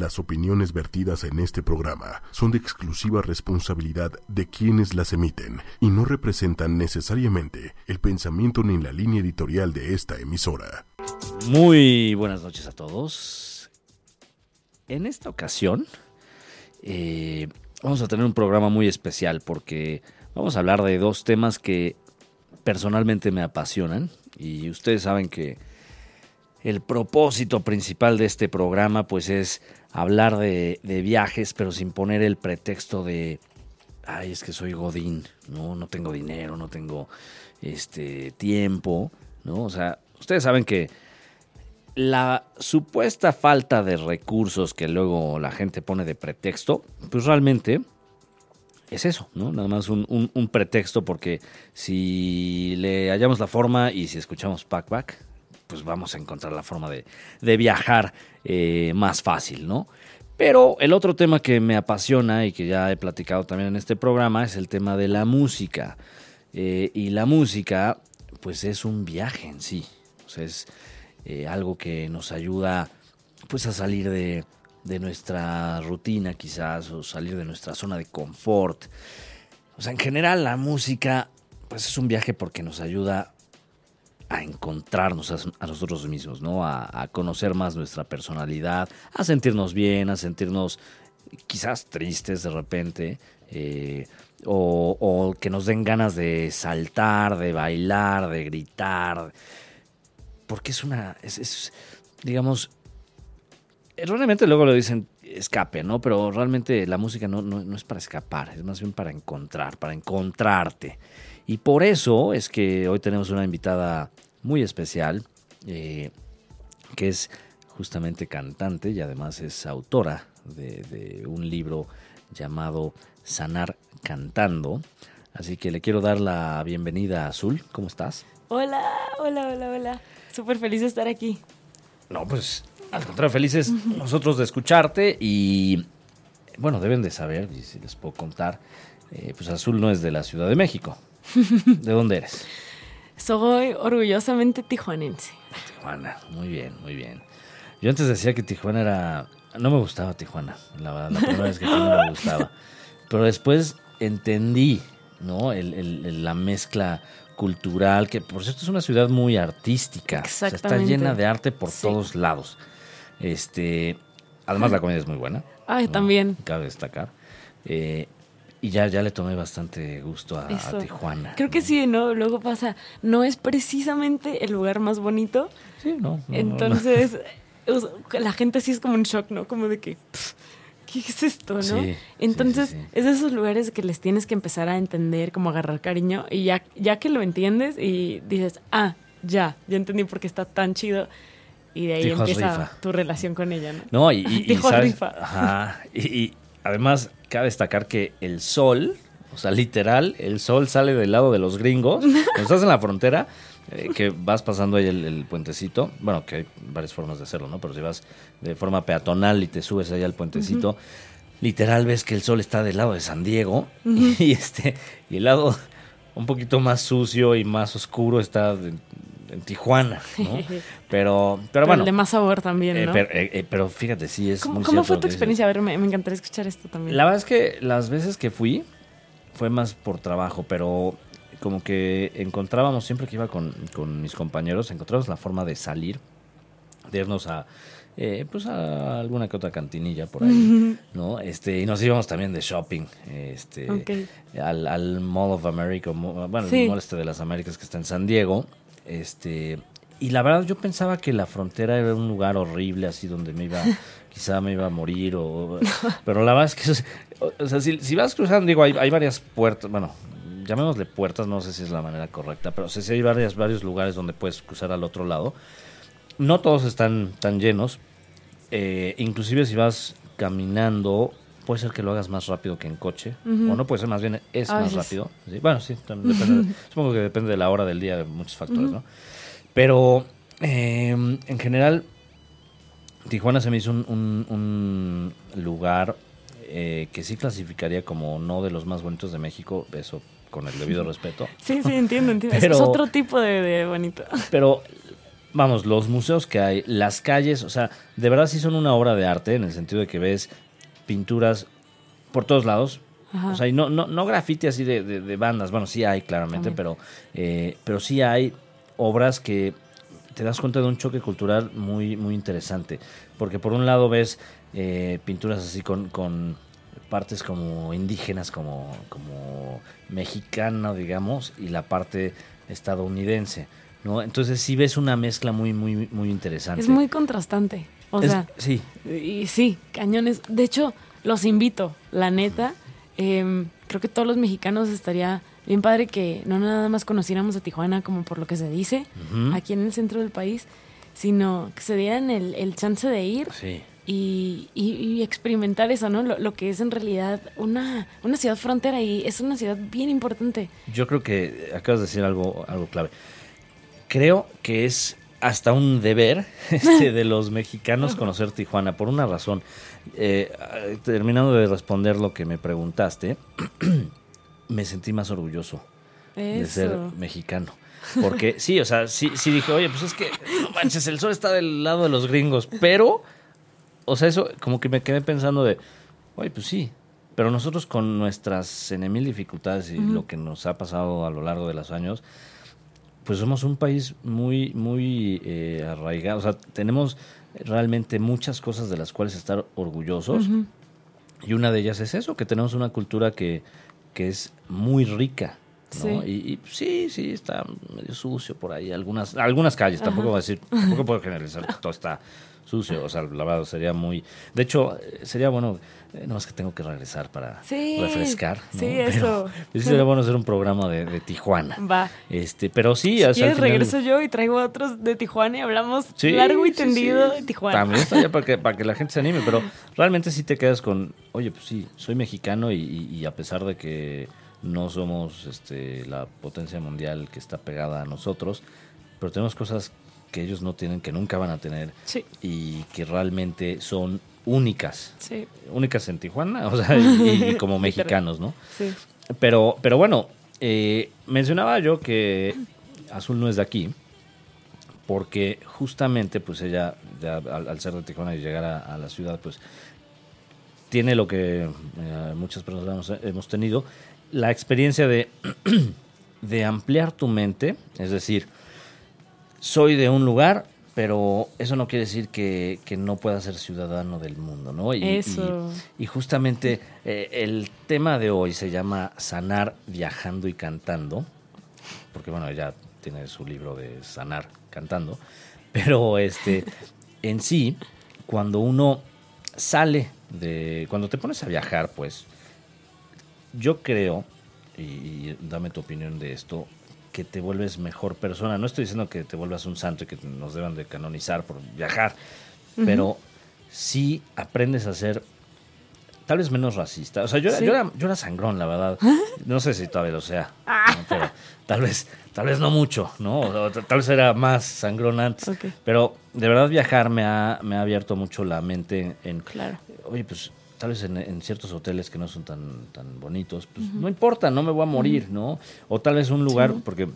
Las opiniones vertidas en este programa son de exclusiva responsabilidad de quienes las emiten y no representan necesariamente el pensamiento ni la línea editorial de esta emisora. Muy buenas noches a todos. En esta ocasión eh, vamos a tener un programa muy especial porque vamos a hablar de dos temas que personalmente me apasionan y ustedes saben que el propósito principal de este programa pues es hablar de, viajes pero sin poner el pretexto de ay es que soy godín no no tengo dinero no tengo este tiempo no o sea ustedes saben que la supuesta falta de recursos que luego la gente pone de pretexto pues realmente es eso, ¿no? Nada más un, pretexto porque si le hallamos la forma y si escuchamos Pack Pack, pues vamos a encontrar la forma de, viajar eh, más fácil, ¿no? Pero el otro tema que me apasiona y que ya he platicado también en este programa es el tema de la música. Eh, y la música, pues es un viaje en sí. O sea, es eh, algo que nos ayuda pues a salir de, de nuestra rutina quizás o salir de nuestra zona de confort. O sea, en general la música pues es un viaje porque nos ayuda a encontrarnos a, nosotros mismos, ¿no? A, conocer más nuestra personalidad, a sentirnos bien, a sentirnos quizás tristes de repente, eh, o, que nos den ganas de saltar, de bailar, de gritar, porque es una, es, digamos, realmente luego lo dicen escape, ¿no? Pero realmente la música no, no, es para escapar, es más bien para encontrar, para encontrarte. Y por eso es que hoy tenemos una invitada muy especial, eh, que es justamente cantante y además es autora de, un libro llamado Sanar Cantando. Así que le quiero dar la bienvenida a Azul. ¿Cómo estás? Hola, hola, hola, hola. Súper feliz de estar aquí. No, pues al contrario, felices nosotros de escucharte y bueno, deben de saber, y si les puedo contar, eh, pues Azul no es de la Ciudad de México. ¿De dónde eres? Soy orgullosamente tijuanense. Tijuana, muy bien, muy bien. Yo antes decía que Tijuana era... No me gustaba Tijuana, la, la primera vez que no me gustaba. Pero después entendí, ¿no? la mezcla cultural, que por cierto es una ciudad muy artística. está llena de arte por todos lados. Este, además la comida es muy buena. Ay, también. Cabe destacar. Eh, y ya, ya le tomé bastante gusto a, Tijuana. Creo que sí, ¿no? Luego pasa, no es precisamente el lugar más bonito. Sí, no. Entonces, la gente sí es como un shock, ¿no? Como de que, ¿qué es esto, no? Entonces, es de esos lugares que les tienes que empezar a entender, como agarrar cariño. Y ya, ya que lo entiendes y dices, ah, ya, ya entendí por qué está tan chido. Y de ahí empieza tu relación con ella, ¿no? No, y, y, Ajá, y además cabe destacar que el sol, o sea, literal, el sol sale del lado de los gringos. Cuando estás en la frontera, eh, que vas pasando ahí el, puentecito, bueno, que hay varias formas de hacerlo, ¿no? Pero si vas de forma peatonal y te subes ahí al puentecito, literal ves que el sol está del lado de San Diego y, este y el lado un poquito más sucio y más oscuro está en Tijuana, ¿no? Pero, pero, bueno. de más sabor también, eh, ¿no? Eh, eh, pero, fíjate, sí es ¿Cómo, ¿cómo fue tu experiencia? A ver, me, encantaría escuchar esto también. La verdad es que las veces que fui fue más por trabajo, pero como que encontrábamos, siempre que iba con, mis compañeros, encontrábamos la forma de salir, de irnos a... pues a alguna que otra cantinilla por ahí, ¿no? Este, y nos íbamos también de shopping, este, al, Mall of America, bueno, el Mall este de las Américas que está en San Diego, este, y la verdad yo pensaba que la frontera era un lugar horrible, así donde me iba, quizá me iba a morir, o, pero la verdad es que, o sea, si, vas cruzando, digo, hay, hay, varias puertas, bueno, llamémosle puertas, no sé si es la manera correcta, pero sí, hay varias, varios lugares donde puedes cruzar al otro lado. No todos están tan llenos, eh, inclusive si vas caminando, puede ser que lo hagas más rápido que en coche, o no puede ser, más bien es más rápido. Bueno, sí, depende, supongo que depende de la hora del día, de muchos factores, ¿no? Pero em, en general, Tijuana se me hizo un, lugar eh, que sí clasificaría como no de los más bonitos de México, eso con el debido respeto. Sí, sí, entiendo, entiendo. es otro tipo de, bonito. Pero vamos, los museos que hay, las calles, o sea, de verdad sí son una obra de arte en el sentido de que ves pinturas por todos lados. O sea, y no, no, no grafiti así de, de, bandas, bueno, sí hay claramente, pero, eh, pero sí hay obras que te das cuenta de un choque cultural muy, muy interesante. Porque por un lado ves eh, pinturas así con, con partes como indígenas, como, como mexicana, digamos, y la parte estadounidense. ¿no? Entonces sí ves una mezcla muy, muy, muy interesante. Es muy contrastante. O sea, sí. Y sí, cañones. De hecho, los invito, la neta. Em, creo que todos los mexicanos estaría bien padre que no nada más conociéramos a Tijuana como por lo que se dice aquí en el centro del país, sino que se dieran el, el chance de ir y, y, experimentar eso, ¿no? Lo, lo, que es en realidad una, una ciudad frontera y es una ciudad bien importante. Yo creo que acabas de decir algo, algo clave creo que es hasta un deber este, de los mexicanos conocer Tijuana, por una razón. Eh, terminando de responder lo que me preguntaste, me sentí más orgulloso de ser mexicano. Porque sí, o sea, sí, sí dije, oye, pues es que, no manches, el sol está del lado de los gringos, pero, o sea, eso como que me quedé pensando de, oye, pues sí, pero nosotros con nuestras en mil dificultades y lo que nos ha pasado a lo largo de los años, pues somos un país muy, muy eh, arraigado. O sea, tenemos realmente muchas cosas de las cuales estar orgullosos. Y una de ellas es eso, que tenemos una cultura que, que es muy rica. ¿no? Y, sí, sí, está medio sucio por ahí. Algunas, algunas calles, tampoco voy a decir, tampoco puedo generalizar que todo está sucio. O sea, la verdad sería muy. De hecho, sería bueno eh, no más que tengo que regresar para refrescar. Sí, eso. sí sería bueno hacer un programa de, Tijuana. Va. Este, pero sí, si quieres, regreso yo y traigo otros de Tijuana y hablamos largo y tendido de Tijuana. También está para que, para que la gente se anime, pero realmente sí te quedas con, oye, pues sí, soy mexicano y, a pesar de que no somos este, la potencia mundial que está pegada a nosotros, pero tenemos cosas que ellos no tienen, que nunca van a tener y que realmente son únicas. Únicas en Tijuana, o sea, y, como mexicanos, ¿no? Sí. Pero, pero bueno, eh, mencionaba yo que Azul no es de aquí, porque justamente, pues ella, al, ser de Tijuana y llegar a, la ciudad, pues tiene lo que eh, muchas personas hemos, tenido, la experiencia de, de ampliar tu mente, es decir, soy de un lugar, pero eso no quiere decir que, no pueda ser ciudadano del mundo, ¿no? Y, eso. Y, justamente eh, el tema de hoy se llama Sanar viajando y cantando, porque bueno, ella tiene su libro de Sanar cantando, pero este, en sí, cuando uno sale de, cuando te pones a viajar, pues, yo creo, y dame tu opinión de esto, que te vuelves mejor persona. No estoy diciendo que te vuelvas un santo y que nos deban de canonizar por viajar, pero sí aprendes a ser tal vez menos racista. O sea, yo, era, yo, era, sangrón, la verdad. No sé si todavía lo sea, ah. pero tal vez, tal vez no mucho, ¿no? tal vez era más sangrón antes. Pero de verdad viajar me ha, me ha abierto mucho la mente en, claro. oye, pues tal vez en, ciertos hoteles que no son tan, tan bonitos, pues no importa, no me voy a morir, ¿no? O tal vez un lugar, porque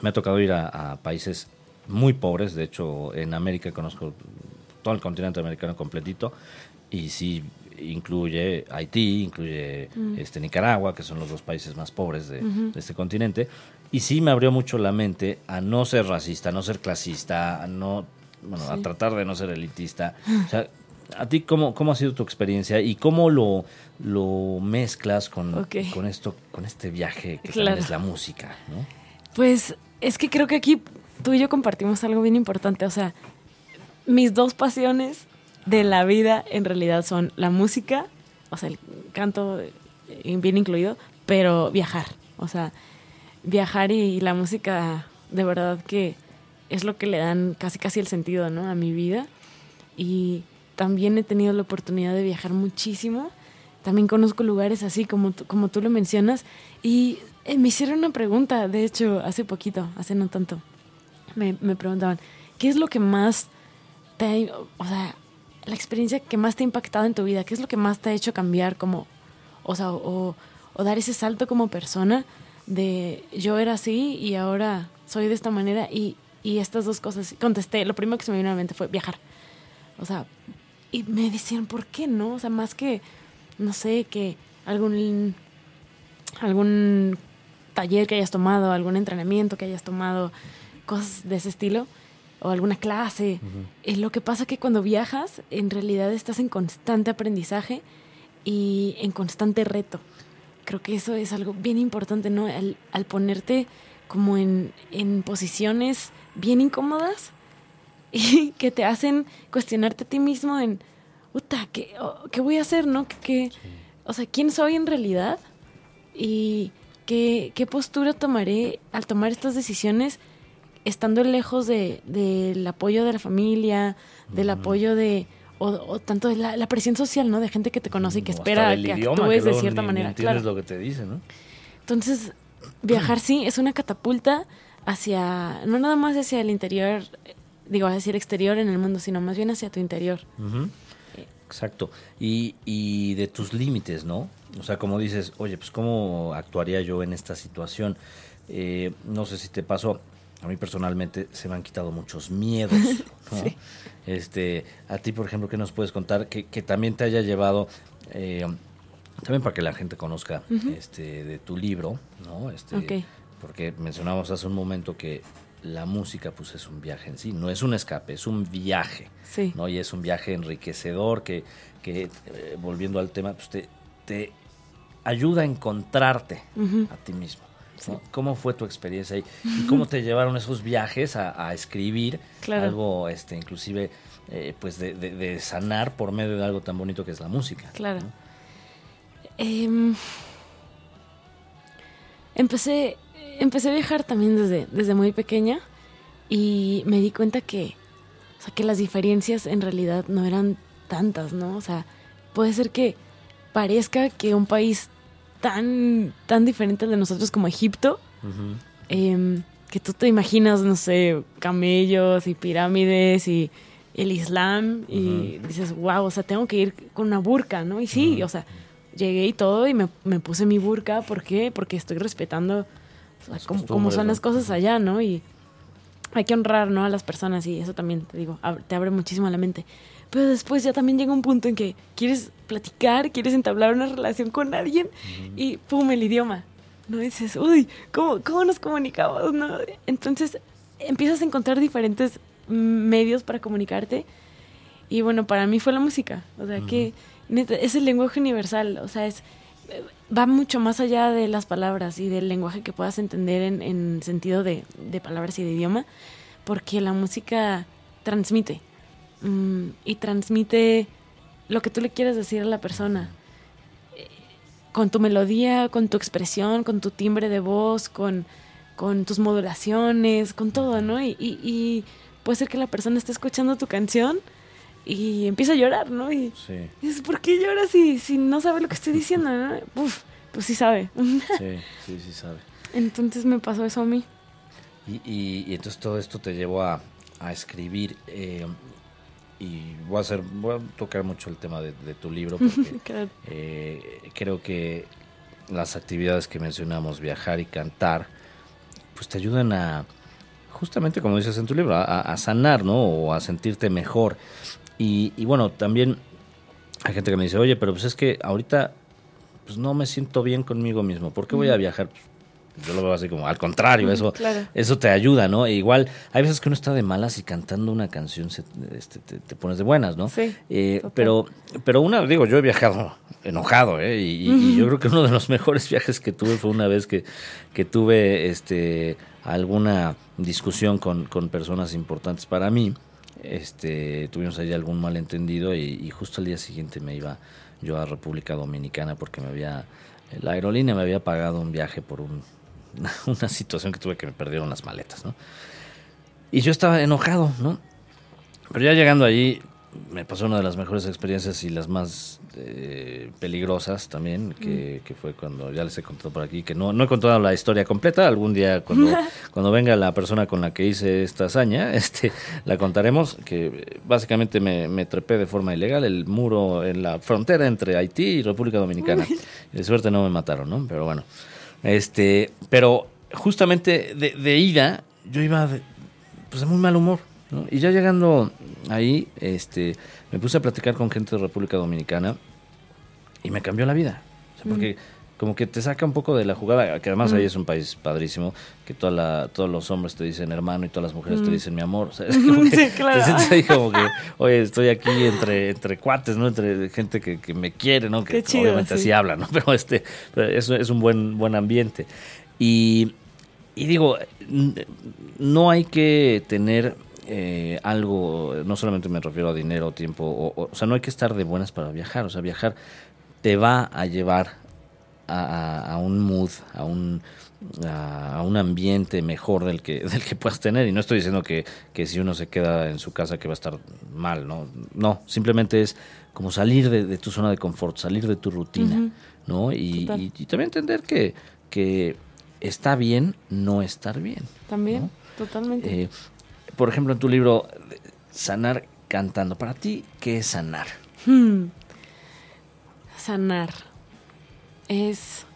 me ha tocado ir a, países muy pobres, de hecho en América conozco todo el continente americano completito, y sí incluye Haití, incluye este Nicaragua, que son los dos países más pobres de, este continente, y sí me abrió mucho la mente a no ser racista, a no ser clasista, a no, bueno, a tratar de no ser elitista, o sea, ¿A ti cómo, cómo ha sido tu experiencia y cómo lo, lo mezclas con, con esto, con este viaje que es la música? ¿no? Pues es que creo que aquí tú y yo compartimos algo bien importante. O sea, mis dos pasiones de la vida en realidad son la música, o sea, el canto eh, bien incluido, pero viajar. O sea, viajar y la música de verdad que es lo que le dan casi casi el sentido, ¿no? A mi vida. Y también he tenido la oportunidad de viajar muchísimo. También conozco lugares así como, como tú lo mencionas. Y eh, me hicieron una pregunta, de hecho, hace poquito, hace no tanto. Me, me preguntaban, ¿qué es lo que más te ha, o sea, la experiencia que más te ha impactado en tu vida? ¿Qué es lo que más te ha hecho cambiar como, o sea, o, o dar ese salto como persona de yo era así y ahora soy de esta manera? Y y estas dos cosas, contesté, lo primero que se me vino a la mente fue viajar. O sea, y me decían, ¿por qué no? O sea, más que, no sé, que algún, algún taller que hayas tomado, algún entrenamiento que hayas tomado, cosas de ese estilo, o alguna clase. es lo que pasa que cuando viajas, en realidad estás en constante aprendizaje y en constante reto. Creo que eso es algo bien importante, ¿no? Al, al ponerte como en, en posiciones bien incómodas y que te hacen cuestionarte a ti mismo en, puta, ¿qué, ¿qué voy a hacer, no? ¿Qué, o sea, ¿quién soy en realidad? Y qué, qué postura tomaré al tomar estas decisiones estando lejos de, del apoyo de la familia, del apoyo de, o, tanto de la, presión social, ¿no? De gente que te conoce y que espera que actúes de cierta manera. claro. lo que te dice, ¿no? Entonces, viajar sí es una catapulta hacia, no nada más hacia el interior, digo, hacia el exterior en el mundo, sino más bien hacia tu interior. Exacto. Y, y de tus límites, ¿no? O sea, como dices, oye, pues ¿cómo actuaría yo en esta situación? Eh, no sé si te pasó, a mí personalmente se me han quitado muchos miedos. este, a ti, por ejemplo, ¿qué nos puedes contar que, que también te haya llevado, eh, también para que la gente conozca este, de tu libro, ¿no? Este, Porque mencionamos hace un momento que la música pues es un viaje en sí, no es un escape, es un viaje, ¿no? Y es un viaje enriquecedor que, que eh, volviendo al tema, pues te, te ayuda a encontrarte a ti mismo. ¿Cómo fue tu experiencia ahí? ¿Y cómo te llevaron esos viajes a, escribir algo, este, inclusive, eh, pues de, sanar por medio de algo tan bonito que es la música? Claro. Em, empecé empecé a viajar también desde, desde muy pequeña y me di cuenta que, o sea, que las diferencias en realidad no eran tantas, ¿no? O sea, puede ser que parezca que un país tan, tan diferente de nosotros como Egipto, em, que tú te imaginas, no sé, camellos y pirámides y el Islam y dices, wow, o sea, tengo que ir con una burka, ¿no? Y sí, o sea, llegué y todo y me, me puse mi burka, ¿por qué? Porque estoy respetando como, son las cosas allá, ¿no? Y hay que honrar, ¿no? A las personas y eso también, te digo, te abre muchísimo la mente. Pero después ya también llega un punto en que quieres platicar, quieres entablar una relación con alguien y ¡pum! el idioma. ¿No? dices, uy, ¿cómo, cómo nos comunicamos? ¿no? Entonces empiezas a encontrar diferentes medios para comunicarte y bueno, para mí fue la música. O sea, que es el lenguaje universal, o sea, es va mucho más allá de las palabras y del lenguaje que puedas entender en, en sentido de, de, palabras y de idioma, porque la música transmite mm, y transmite lo que tú le quieres decir a la persona. Con tu melodía, con tu expresión, con tu timbre de voz, con, con tus modulaciones, con todo, ¿no? Y, y, y puede ser que la persona esté escuchando tu canción y empieza a llorar, ¿no? Y dices, ¿por qué llora si, si no sabe lo que estoy diciendo? ¿no? Uf, pues sí sabe. sí, sí, sí sabe. Entonces me pasó eso a mí. Y, y, entonces todo esto te llevó a, a escribir. Eh, y voy a, hacer, voy a tocar mucho el tema de, tu libro porque eh, creo que las actividades que mencionamos, viajar y cantar, pues te ayudan a, justamente como dices en tu libro, a, a sanar, ¿no? O a sentirte mejor. Y, bueno, también hay gente que me dice, oye, pero pues es que ahorita pues no me siento bien conmigo mismo. ¿Por qué voy a viajar? Yo lo veo así como al contrario, eso, eso te ayuda, ¿no? E igual, hay veces que uno está de malas y cantando una canción este, te, pones de buenas, ¿no? Sí. Eh, pero, pero una, digo, yo he viajado enojado, ¿eh? Y, yo creo que uno de los mejores viajes que tuve fue una vez que, que tuve este, alguna discusión con, con personas importantes para mí este, tuvimos ahí algún malentendido y, justo al día siguiente me iba yo a República Dominicana porque me había, la aerolínea me había pagado un viaje por un, una, situación que tuve que me perdieron las maletas, ¿no? Y yo estaba enojado, ¿no? Pero ya llegando allí, me pasó una de las mejores experiencias y las más eh, peligrosas también, que, que, fue cuando ya les he contado por aquí, que no, no he contado la historia completa, algún día cuando, cuando venga la persona con la que hice esta hazaña, este, la contaremos, que básicamente me, me trepé de forma ilegal el muro en la frontera entre Haití y República Dominicana. Y de suerte no me mataron, ¿no? Pero bueno, este, pero justamente de, de ida, yo iba pues de muy mal humor. ¿No? Y ya llegando ahí, este, me puse a platicar con gente de República Dominicana y me cambió la vida. O sea, porque como que te saca un poco de la jugada, que además ahí es un país padrísimo, que toda la, todos los hombres te dicen hermano y todas las mujeres te dicen mi amor. O sea, es como que Sí, claro. te sientes ahí como que, oye, estoy aquí entre, entre cuates, ¿no? Entre gente que, que me quiere, ¿no? Que chido, obviamente sí. así hablan, ¿no? Pero este, es, es un buen, buen ambiente. Y, y digo, no hay que tener eh, algo, no solamente me refiero a dinero, tiempo, o, o, o sea, no hay que estar de buenas para viajar, o sea, viajar te va a llevar a, a- un mood, a un, a, a un ambiente mejor del que, del que puedas tener. Y no estoy diciendo que, que si uno se queda en su casa que va a estar mal, ¿no? No, simplemente es como salir de, de tu zona de confort, salir de tu rutina. ¿no? Y, y- y también entender que, que está bien no estar bien. También, ¿no? totalmente. Eh, por ejemplo, en tu libro, Sanar cantando. Para ti, ¿qué es sanar? Hmm. Sanar es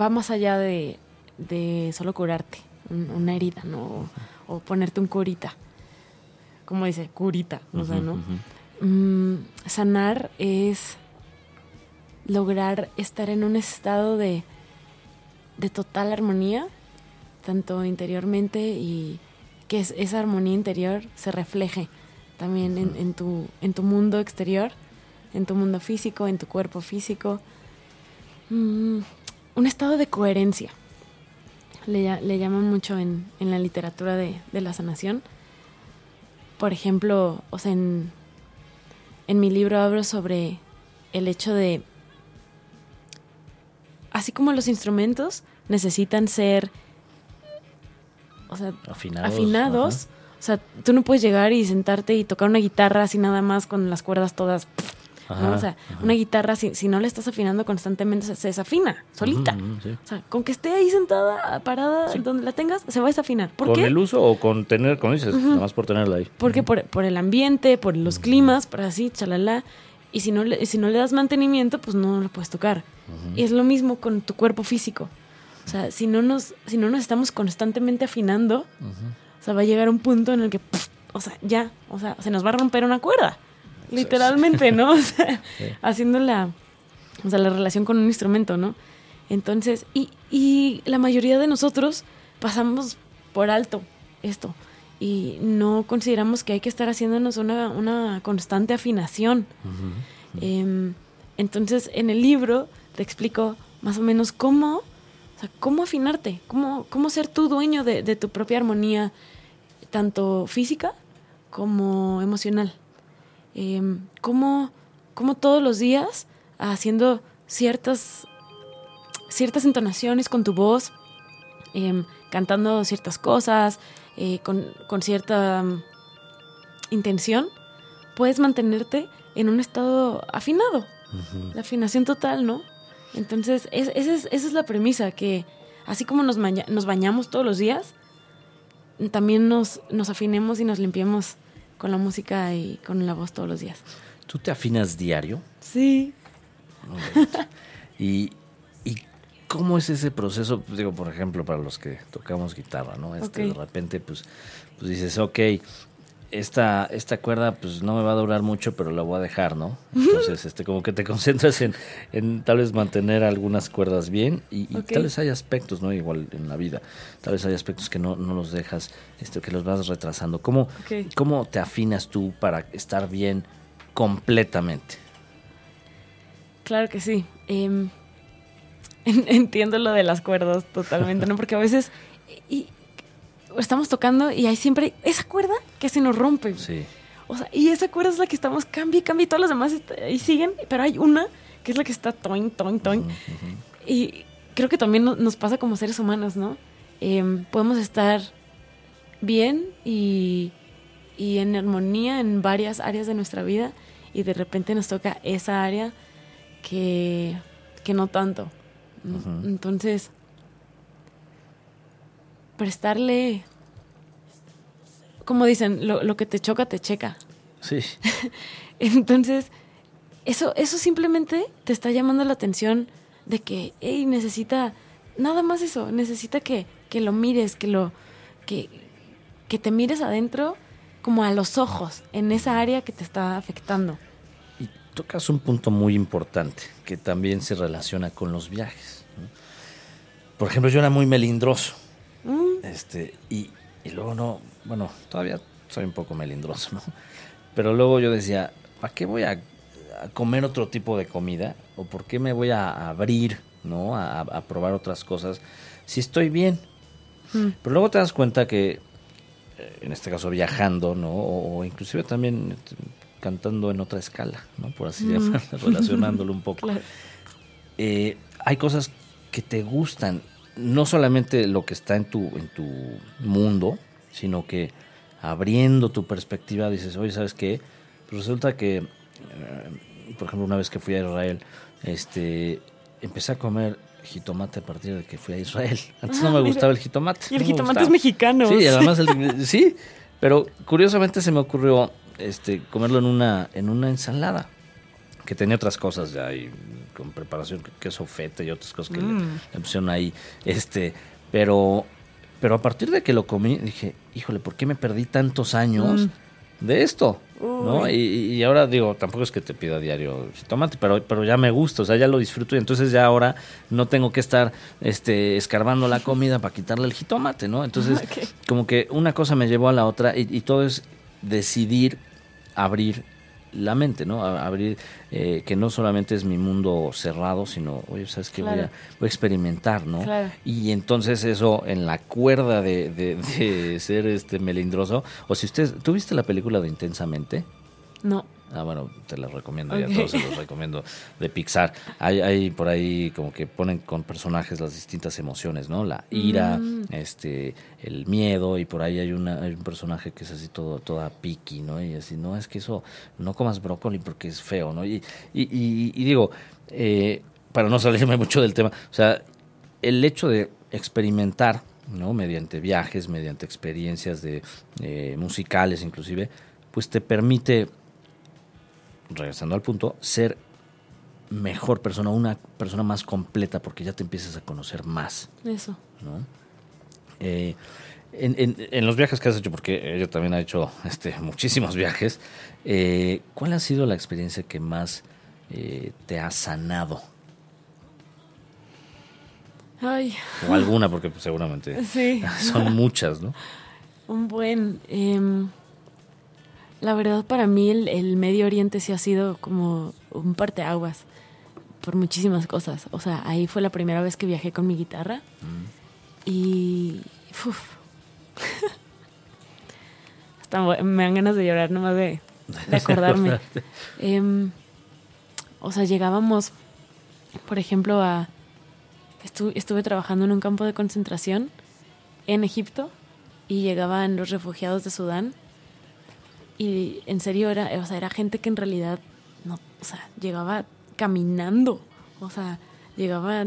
va más allá de, de solo curarte un- una herida, ¿no? O, o ponerte un curita. Como dice, curita, o sea, ¿no? Mm, sanar es lograr estar en un estado de, de total armonía, tanto interiormente y que es- esa armonía interior se refleje también en, en tu, en tu mundo exterior, en tu mundo físico, en tu cuerpo físico. Mm, un estado de coherencia. Le, le llaman mucho en, en la literatura de, de la sanación. Por ejemplo, o sea, en, en mi libro hablo sobre el hecho de, así como los instrumentos necesitan ser, o sea, Afinados. afinados, o sea, tú no puedes llegar y sentarte y tocar una guitarra así nada más con las cuerdas todas, ajá, ¿no? ajá, O sea, ajá. una guitarra, si, si no la estás afinando constantemente, se, se desafina, solita. Sí. O sea, con que esté ahí sentada, parada, donde la tengas, se va a desafinar. ¿Por ¿Con qué? el uso o con tener, como dices, nada más por tenerla ahí? Porque por, por el ambiente, por los climas, por así, chalala. Y si no le, si no le das mantenimiento, pues no lo puedes tocar. Y es lo mismo con tu cuerpo físico. O sea, si no nos, si no nos estamos constantemente afinando, o sea, va a llegar un punto en el que, pff, o sea, ya, o sea, se nos va a romper una cuerda. Literalmente, ¿no? O sea, haciendo la, o sea, la relación con un instrumento, ¿no? Entonces, y, y la mayoría de nosotros pasamos por alto esto y no consideramos que hay que estar haciéndonos una, una constante afinación. Em, entonces, en el libro te explico más o menos cómo, o sea, cómo afinarte, cómo, cómo ser tú dueño de, de tu propia armonía, tanto física como emocional. Em, cómo, cómo todos los días, haciendo ciertas, ciertas entonaciones con tu voz, em, cantando ciertas cosas, eh, con, con cierta mm, intención, puedes mantenerte en un estado afinado. La afinación total, ¿no? Entonces, es- esa, es, esa es la premisa, que así como nos, baña- nos bañamos todos los días, también nos, nos afinemos y nos limpiemos con la música y con la voz todos los días. ¿Tú te afinas diario? Sí. ¿Y, y cómo es ese proceso? Digo, por ejemplo, para los que tocamos guitarra, ¿no? Este, Ok. De repente, pues, pues dices, ok, esta, esta cuerda pues no me va a durar mucho, pero la voy a dejar, ¿no? Entonces, este, como que te concentras en, en tal vez mantener algunas cuerdas bien y, y tal vez hay aspectos, ¿no? Igual en la vida, tal vez hay aspectos que no, no los dejas, este, que los vas retrasando. ¿Cómo. ¿Cómo te afinas tú para estar bien completamente? Claro que sí. Em, en- entiendo lo de las cuerdas totalmente, ¿no? Porque a veces y- estamos tocando y hay siempre esa cuerda que se nos rompe. Sí. O sea, y esa cuerda es la que estamos cambie, cambie, y todas las demás ahí siguen, pero hay una que es la que está toin, toin, toin. Y creo que también no- nos pasa como seres humanos, ¿no? Em, podemos estar bien y, y en armonía en varias áreas de nuestra vida y de repente nos toca esa área que, que no tanto. Entonces, prestarle, como dicen, lo, lo que te choca, te checa. Sí. Entonces, eso, eso simplemente te está llamando la atención de que, hey, necesita, nada más eso, necesita que, que lo mires, que lo, que, que te mires adentro como a los ojos, en esa área que te está afectando. Y tocas un punto muy importante que también se relaciona con los viajes. Por ejemplo, yo era muy melindroso. Este, y, y luego no, bueno, todavía soy un poco melindroso, ¿no? Pero luego yo decía, ¿para qué voy a, comer otro tipo de comida? ¿O por qué me voy a abrir, ¿no? A, probar otras cosas si estoy bien. Mm. Pero luego te das cuenta que, eh, en este caso viajando, ¿no? O, inclusive también este, cantando en otra escala, ¿no? Por así mm. relacionándolo un poco. Eh, hay cosas que te gustan, no solamente lo que está en tu, en tu mundo, sino que abriendo tu perspectiva dices, oye, ¿sabes qué? Pues resulta que, eh, por ejemplo, una vez que fui a Israel, este, empecé a comer jitomate a partir de que fui a Israel. Antes no ah, me gustaba el jitomate. Y el jitomate es mexicano. Sí, además sí, pero curiosamente se me ocurrió este comerlo en una en una ensalada que tenía otras cosas ya y con preparación queso feta y otras cosas que le, mm. le, pusieron ahí este pero pero a partir de que lo comí, dije, híjole, ¿por qué me perdí tantos años mm. de esto? ¿no? Y, ahora digo, tampoco es que te pida diario tomate, pero, pero ya me gusta, o sea, ya lo disfruto y entonces ya ahora no tengo que estar este, escarbando la comida para quitarle el jitomate, ¿no? Entonces, como que una cosa me llevó a la otra y, y todo es decidir abrir la mente, ¿no? abrir, eh, que no solamente es mi mundo cerrado, sino, oye, ¿sabes qué? Voy, a, experimentar, ¿no? Y entonces eso en la cuerda de, de, ser este melindroso, o si usted, ¿tú viste la película de Intensamente? No. Ah, bueno, te la recomiendo, ya todos se los recomiendo de Pixar. Hay, hay por ahí como que ponen con personajes las distintas emociones, ¿no? La ira, mm. este, el miedo, y por ahí hay, una, hay un personaje que es así todo, toda piqui, ¿no? Y así, no, es que eso, no comas brócoli porque es feo, ¿no? Y, y, y, digo, eh, para no salirme mucho del tema, o sea, el hecho de experimentar, ¿no? Mediante viajes, mediante experiencias de eh, musicales inclusive, pues te permite regresando al punto, ser mejor persona, una persona más completa, porque ya te empiezas a conocer más. Eso. Eh, en, los viajes que has hecho, porque ella también ha hecho este, muchísimos viajes, eh, ¿cuál ha sido la experiencia que más eh, te ha sanado? Ay. O alguna, porque pues, seguramente son muchas, ¿no? Un buen... La verdad para mí el, Medio Oriente sí ha sido como un parteaguas por muchísimas cosas. O sea, ahí fue la primera vez que viajé con mi guitarra mm. y... Hasta me dan ganas de llorar nomás de, de acordarme. Em, o sea, llegábamos, por ejemplo, a... estuve trabajando en un campo de concentración en Egipto y llegaban los refugiados de Sudán y en serio era, o sea, era gente que en realidad no, o sea, llegaba caminando, o sea, llegaba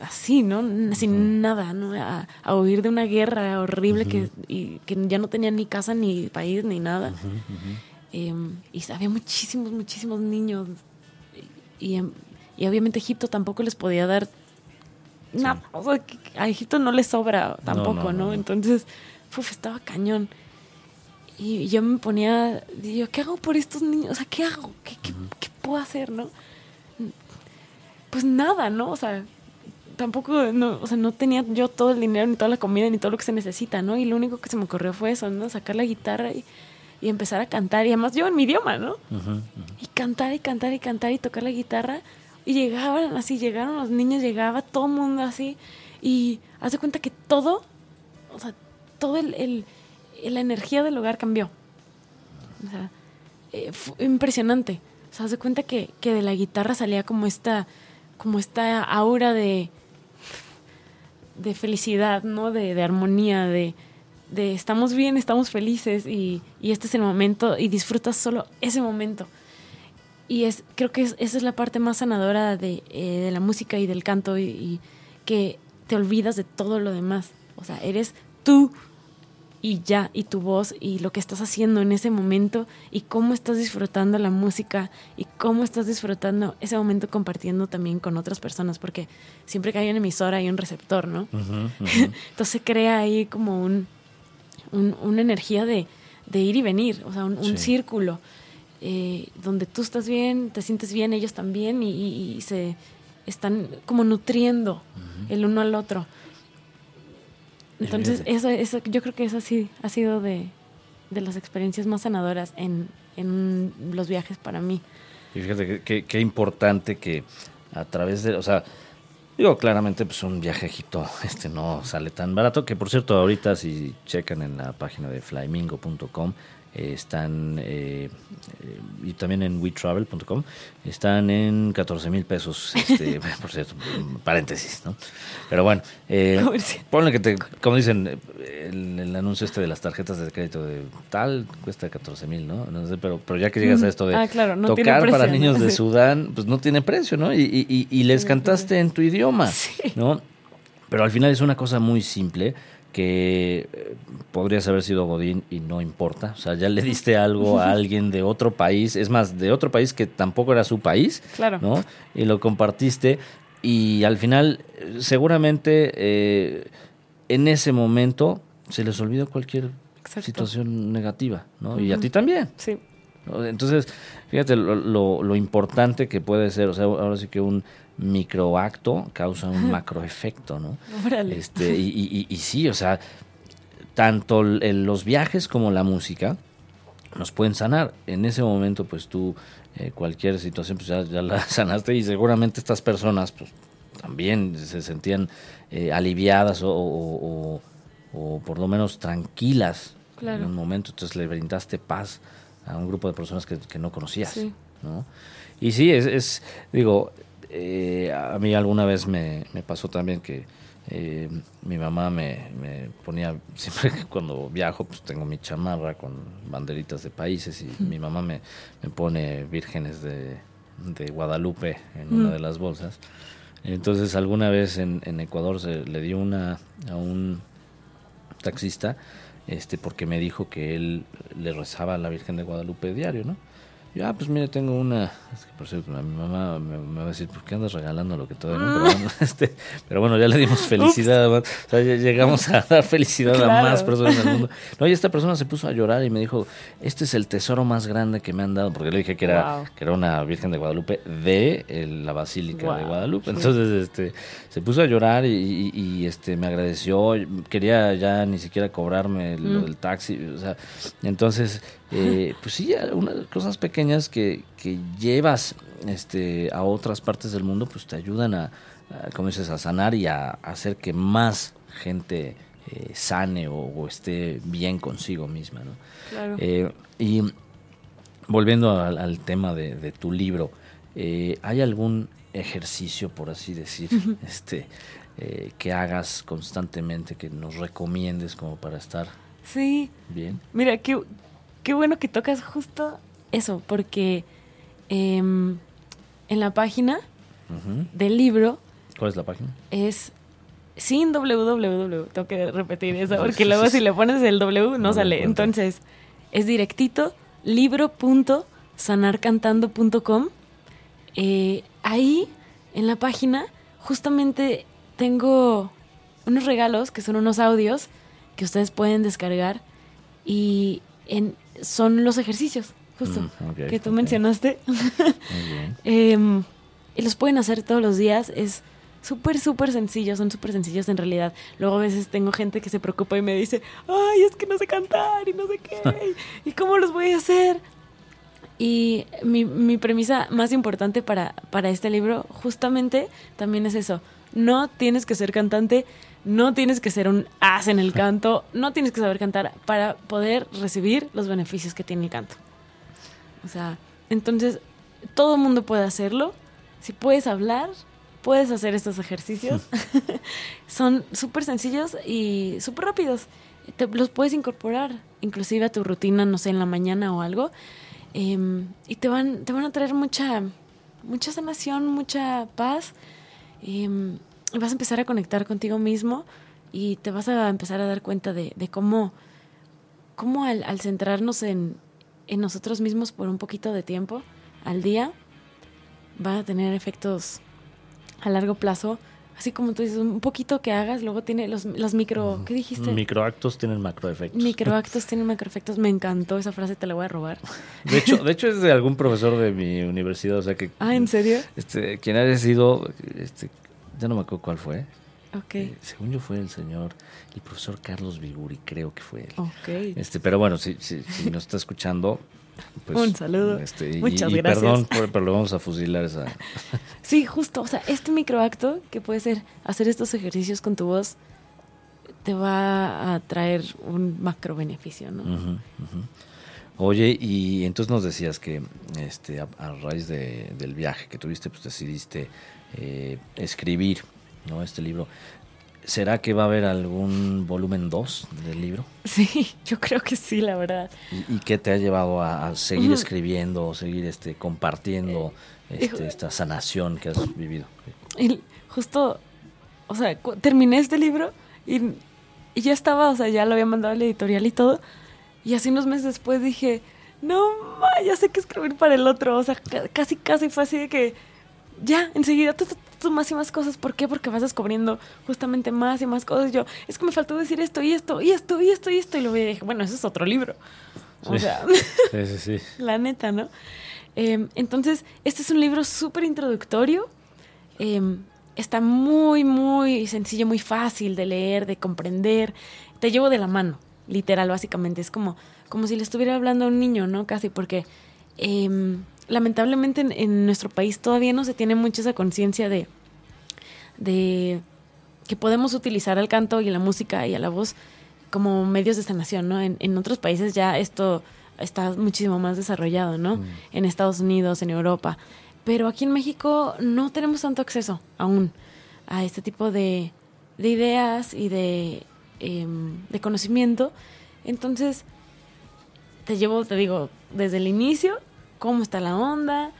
así, ¿no? Sin nada, ¿no? A, huir de una guerra horrible que, y, que ya no tenían ni casa, ni país, ni nada. Em, y había muchísimos, muchísimos niños. Y, y, obviamente Egipto tampoco les podía dar nada. O sea, a Egipto no les sobra tampoco, ¿no? Entonces, uf, estaba cañón. Y yo me ponía, digo, ¿qué hago por estos niños? O sea, ¿qué hago? ¿Qué, qué, puedo hacer, no? Pues nada, ¿no? O sea, tampoco, no, o sea, no tenía yo todo el dinero, ni toda la comida, ni todo lo que se necesita, ¿no? Y lo único que se me ocurrió fue eso, ¿no? Sacar la guitarra y, y empezar a cantar. Y además yo en mi idioma, ¿no? Y cantar y cantar y cantar y tocar la guitarra. Y llegaban así, llegaron los niños, llegaba todo el mundo así. Y hace cuenta que todo, o sea, todo el la energía del hogar cambió. O sea, eh, fue impresionante. O sea, se cuenta que, que, de la guitarra salía como esta, como esta aura de, de felicidad, ¿no? De, de armonía, de, de, estamos bien, estamos felices y, y, este es el momento y disfrutas solo ese momento. Y es, creo que esa es la parte más sanadora de, eh, de la música y del canto y, y que te olvidas de todo lo demás. O sea, eres tú y ya, y tu voz y lo que estás haciendo en ese momento y cómo estás disfrutando la música y cómo estás disfrutando ese momento compartiendo también con otras personas, porque siempre que hay una emisora hay un receptor, ¿no? Entonces se crea ahí como un, una energía de, ir y venir, o sea, un, círculo. Eh, donde tú estás bien, te sientes bien, ellos también, y, se están como nutriendo el uno al otro. Entonces, eso, eso, yo creo que eso sí ha sido de, de las experiencias más sanadoras en, en los viajes para mí. Y fíjate qué importante que a través de, o sea, digo claramente pues un viaje a Egipto este no sale tan barato, que por cierto ahorita si checan en la página de flymingo.com eh, están, eh, y también en wetravel.com, están en 14 mil pesos, este, por cierto, paréntesis, ¿no? Pero bueno, eh, ponle que te, como dicen, el, anuncio este de las tarjetas de crédito de tal cuesta 14 mil, ¿no? no sé, pero, pero ya que llegas a esto de ah, tocar para niños de Sudán, pues no tiene precio, ¿no? Y, y, y les cantaste en tu idioma, ¿no? Pero al final es una cosa muy simple que eh, podrías haber sido Godín y no importa. O sea, ya le diste algo a alguien de otro país, es más, de otro país que tampoco era su país, claro. ¿no? Y lo compartiste y al final seguramente eh, en ese momento se les olvidó cualquier situación negativa, ¿no? Y a ti también. Sí. Entonces, fíjate lo, lo, importante que puede ser, o sea, ahora sí que un microacto causa un macroefecto, ¿no? Este, y, y, sí, o sea, tanto los viajes como la música nos pueden sanar. En ese momento, pues tú, eh, cualquier situación, pues ya, la sanaste y seguramente estas personas, pues también se sentían eh, aliviadas o, o, por lo menos tranquilas en un momento. Entonces le brindaste paz a un grupo de personas que, no conocías, ¿no? Y sí, es, es digo, eh, a mí alguna vez me, pasó también que eh, mi mamá me, ponía, siempre que cuando viajo, pues tengo mi chamarra con banderitas de países y mi mamá me, pone vírgenes de, Guadalupe en una de las bolsas. Entonces alguna vez en, Ecuador se le dio una a un taxista este porque me dijo que él le rezaba a la Virgen de Guadalupe diario, ¿no? Ah, pues mire, tengo una. Es que por cierto, mi mamá me, va a decir, ¿por qué andas regalando lo que todavía no? Pero bueno, este, pero bueno, ya le dimos felicidad. O sea, llegamos a dar felicidad a más personas en el mundo. No, y esta persona se puso a llorar y me dijo, este es el tesoro más grande que me han dado. Porque le dije que era, que era una Virgen de Guadalupe de la Basílica de Guadalupe. Entonces, este, se puso a llorar y, este, me agradeció. Quería ya ni siquiera cobrarme lo mm. del taxi. O sea, entonces eh, pues sí, unas cosas pequeñas que, que llevas este, a otras partes del mundo, pues te ayudan a, como dices, a sanar y a, hacer que más gente eh, sane o, esté bien consigo misma. ¿no? Claro. Eh, y volviendo al, tema de, tu libro, ¿hay algún ejercicio, por así decir, este, que hagas constantemente, que nos recomiendes como para estar sí. bien? Mira, qué, qué bueno que tocas justo eso, porque em, en la página del libro. ¿Cuál es la página? Es sin www. Tengo que repetir eso, porque luego si le pones el W no, sale. Entonces, es directito libro.sanarcantando.com. Eh, ahí, en la página, justamente tengo unos regalos que son unos audios que ustedes pueden descargar y en son los ejercicios, justo, mm, que tú mencionaste. Em, y los pueden hacer todos los días. Es súper, súper sencillo. Son súper sencillos en realidad. Luego a veces tengo gente que se preocupa y me dice, ay, es que no sé cantar y no sé qué. ¿Y cómo los voy a hacer? Y mi, mi premisa más importante para, para este libro justamente también es eso. No tienes que ser cantante, no tienes que ser un as en el canto, no tienes que saber cantar para poder recibir los beneficios que tiene el canto. O sea, entonces todo el mundo puede hacerlo. Si puedes hablar, puedes hacer estos ejercicios. Son súper sencillos y súper rápidos. Te, los puedes incorporar inclusive a tu rutina, no sé, en la mañana o algo. Em, y te van, te van a traer mucha, mucha sanación, mucha paz. Eh, vas a empezar a conectar contigo mismo y te vas a empezar a dar cuenta de, cómo, cómo al, centrarnos en, nosotros mismos por un poquito de tiempo al día, va a tener efectos a largo plazo así como tú dices, un poquito que hagas, luego tiene los, los micro, ¿qué dijiste? Microactos tienen macroefectos. Microactos tienen macroefectos, me encantó esa frase, te la voy a robar. De hecho, de hecho es de algún profesor de mi universidad, o sea que... Ah, ¿en serio? Este, quien haya sido, este, ya no me acuerdo cuál fue. Ok. Eh, según yo fue el señor, el profesor Carlos Viguri, creo que fue él. Este, pero bueno, si, si, si nos está escuchando, pues, Un saludo. este, Muchas y gracias. Perdón, por- pero lo vamos a fusilar esa. Sí, justo, o sea, este microacto que puede ser hacer estos ejercicios con tu voz te va a traer un macro beneficio, ¿no? Oye, y entonces nos decías que este, a, a raíz de- del viaje que tuviste, pues decidiste eh, escribir ¿no? este libro. ¿Será que va a haber algún volumen 2 del libro? Sí, yo creo que sí, la verdad. ¿Y, y qué te ha llevado a, a seguir escribiendo, seguir este, compartiendo hijo- este, esta sanación que has vivido? Y justo, o sea, terminé este libro y, y ya estaba, o sea, ya lo había mandado a la editorial y todo. Y así unos meses después dije, no, ma, ya sé qué escribir para el otro. O sea, ca- casi, casi fue así de que ya, enseguida tú, tú- tú más y más cosas. ¿Por qué? Porque vas descubriendo justamente más y más cosas. Yo, es que me faltó decir esto y esto y esto y esto y esto. Y luego dije, bueno, eso es otro libro. O sea, Sí, sí, sí. la neta, ¿no? Eh, entonces, este es un libro súper introductorio. Eh, está muy, muy sencillo, muy fácil de leer, de comprender. Te llevo de la mano, literal, básicamente. Es como, como si le estuviera hablando a un niño, ¿no? Casi, porque eh, lamentablemente en, en nuestro país todavía no se tiene mucho esa conciencia de, de que podemos utilizar el canto y la música y a la voz como medios de sanación, ¿no? En, en otros países ya esto está muchísimo más desarrollado, ¿no? Mm. En Estados Unidos, en Europa. Pero aquí en México no tenemos tanto acceso aún a este tipo de, de ideas y de, em, de conocimiento. Entonces, te llevo, te digo, desde el inicio, cómo está la onda,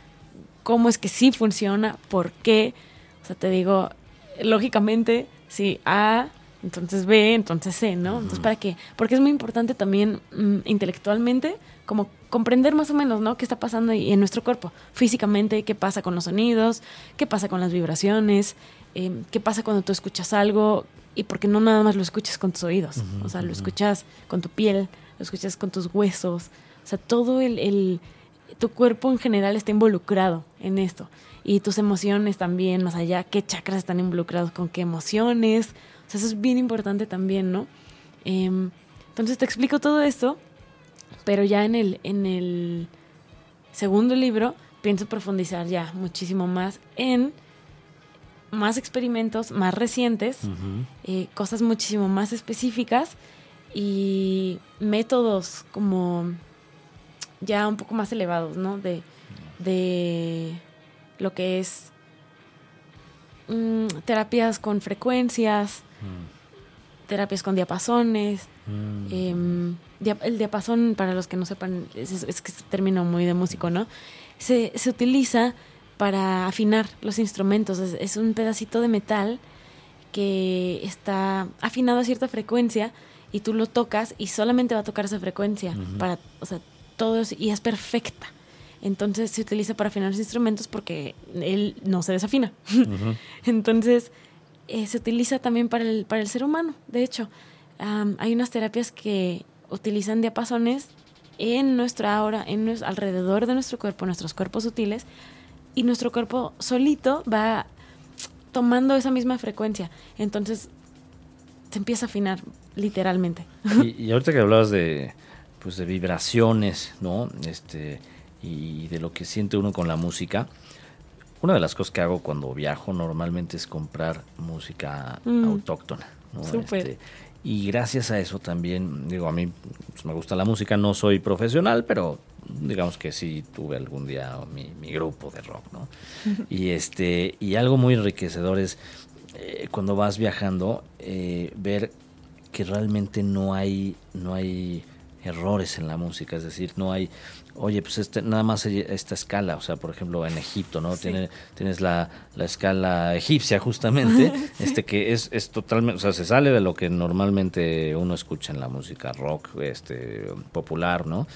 cómo es que sí funciona, por qué. O sea, te digo, lógicamente, si A, entonces B, entonces C, ¿no? Entonces, ¿para qué? Porque es muy importante también mm, intelectualmente, como comprender más o menos, ¿no? ¿Qué está pasando ahí en nuestro cuerpo? Físicamente, qué pasa con los sonidos, qué pasa con las vibraciones, eh, qué pasa cuando tú escuchas algo y porque no nada más lo escuchas con tus oídos, o sea, lo escuchas con tu piel, lo escuchas con tus huesos, o sea, todo el, el- tu cuerpo en general está involucrado en esto y tus emociones también, más allá, qué chakras están involucrados con qué emociones, o sea, eso es bien importante también, ¿no? Em, entonces te explico todo esto, pero ya en el, en el segundo libro pienso profundizar ya muchísimo más en más experimentos más recientes, eh, cosas muchísimo más específicas y métodos como ya un poco más elevados, ¿no? De, de lo que es mm, terapias con frecuencias, terapias con diapasones. Mm. em, dia- el diapasón, para los que no sepan, es, que es un término muy de músico, ¿no? Se, se utiliza para afinar los instrumentos. Es, es un pedacito de metal que está afinado a cierta frecuencia y tú lo tocas y solamente va a tocar esa frecuencia para, o sea, todo es- y es perfecta. Entonces se utiliza para afinar los instrumentos porque él no se desafina. Entonces, eh, se utiliza también para el, para el ser humano. De hecho, am, hay unas terapias que utilizan diapasones en nuestra aura, en nues- alrededor de nuestro cuerpo, nuestros cuerpos sutiles, y nuestro cuerpo solito va tomando esa misma frecuencia. Entonces, se empieza a afinar, literalmente. Y, y ahorita que hablabas de, pues de vibraciones, ¿no? Este, y de lo que siente uno con la música. Una de las cosas que hago cuando viajo normalmente es comprar música Mm. autóctona. ¿no? Súper. Este, y gracias a eso también, digo, a mí pues, me gusta la música, no soy profesional, pero digamos que sí tuve algún día mi, mi grupo de rock, ¿no? y este, y algo muy enriquecedor es eh, cuando vas viajando, eh, ver que realmente no hay, no hay errores en la música, es decir, no hay, oye, pues este, nada más esta escala, o sea, por ejemplo, en Egipto, ¿no? Sí. Tiene, tienes la, la escala egipcia justamente, este que es, es totalmente, o sea, se sale de lo que normalmente uno escucha en la música rock, este, popular, ¿no?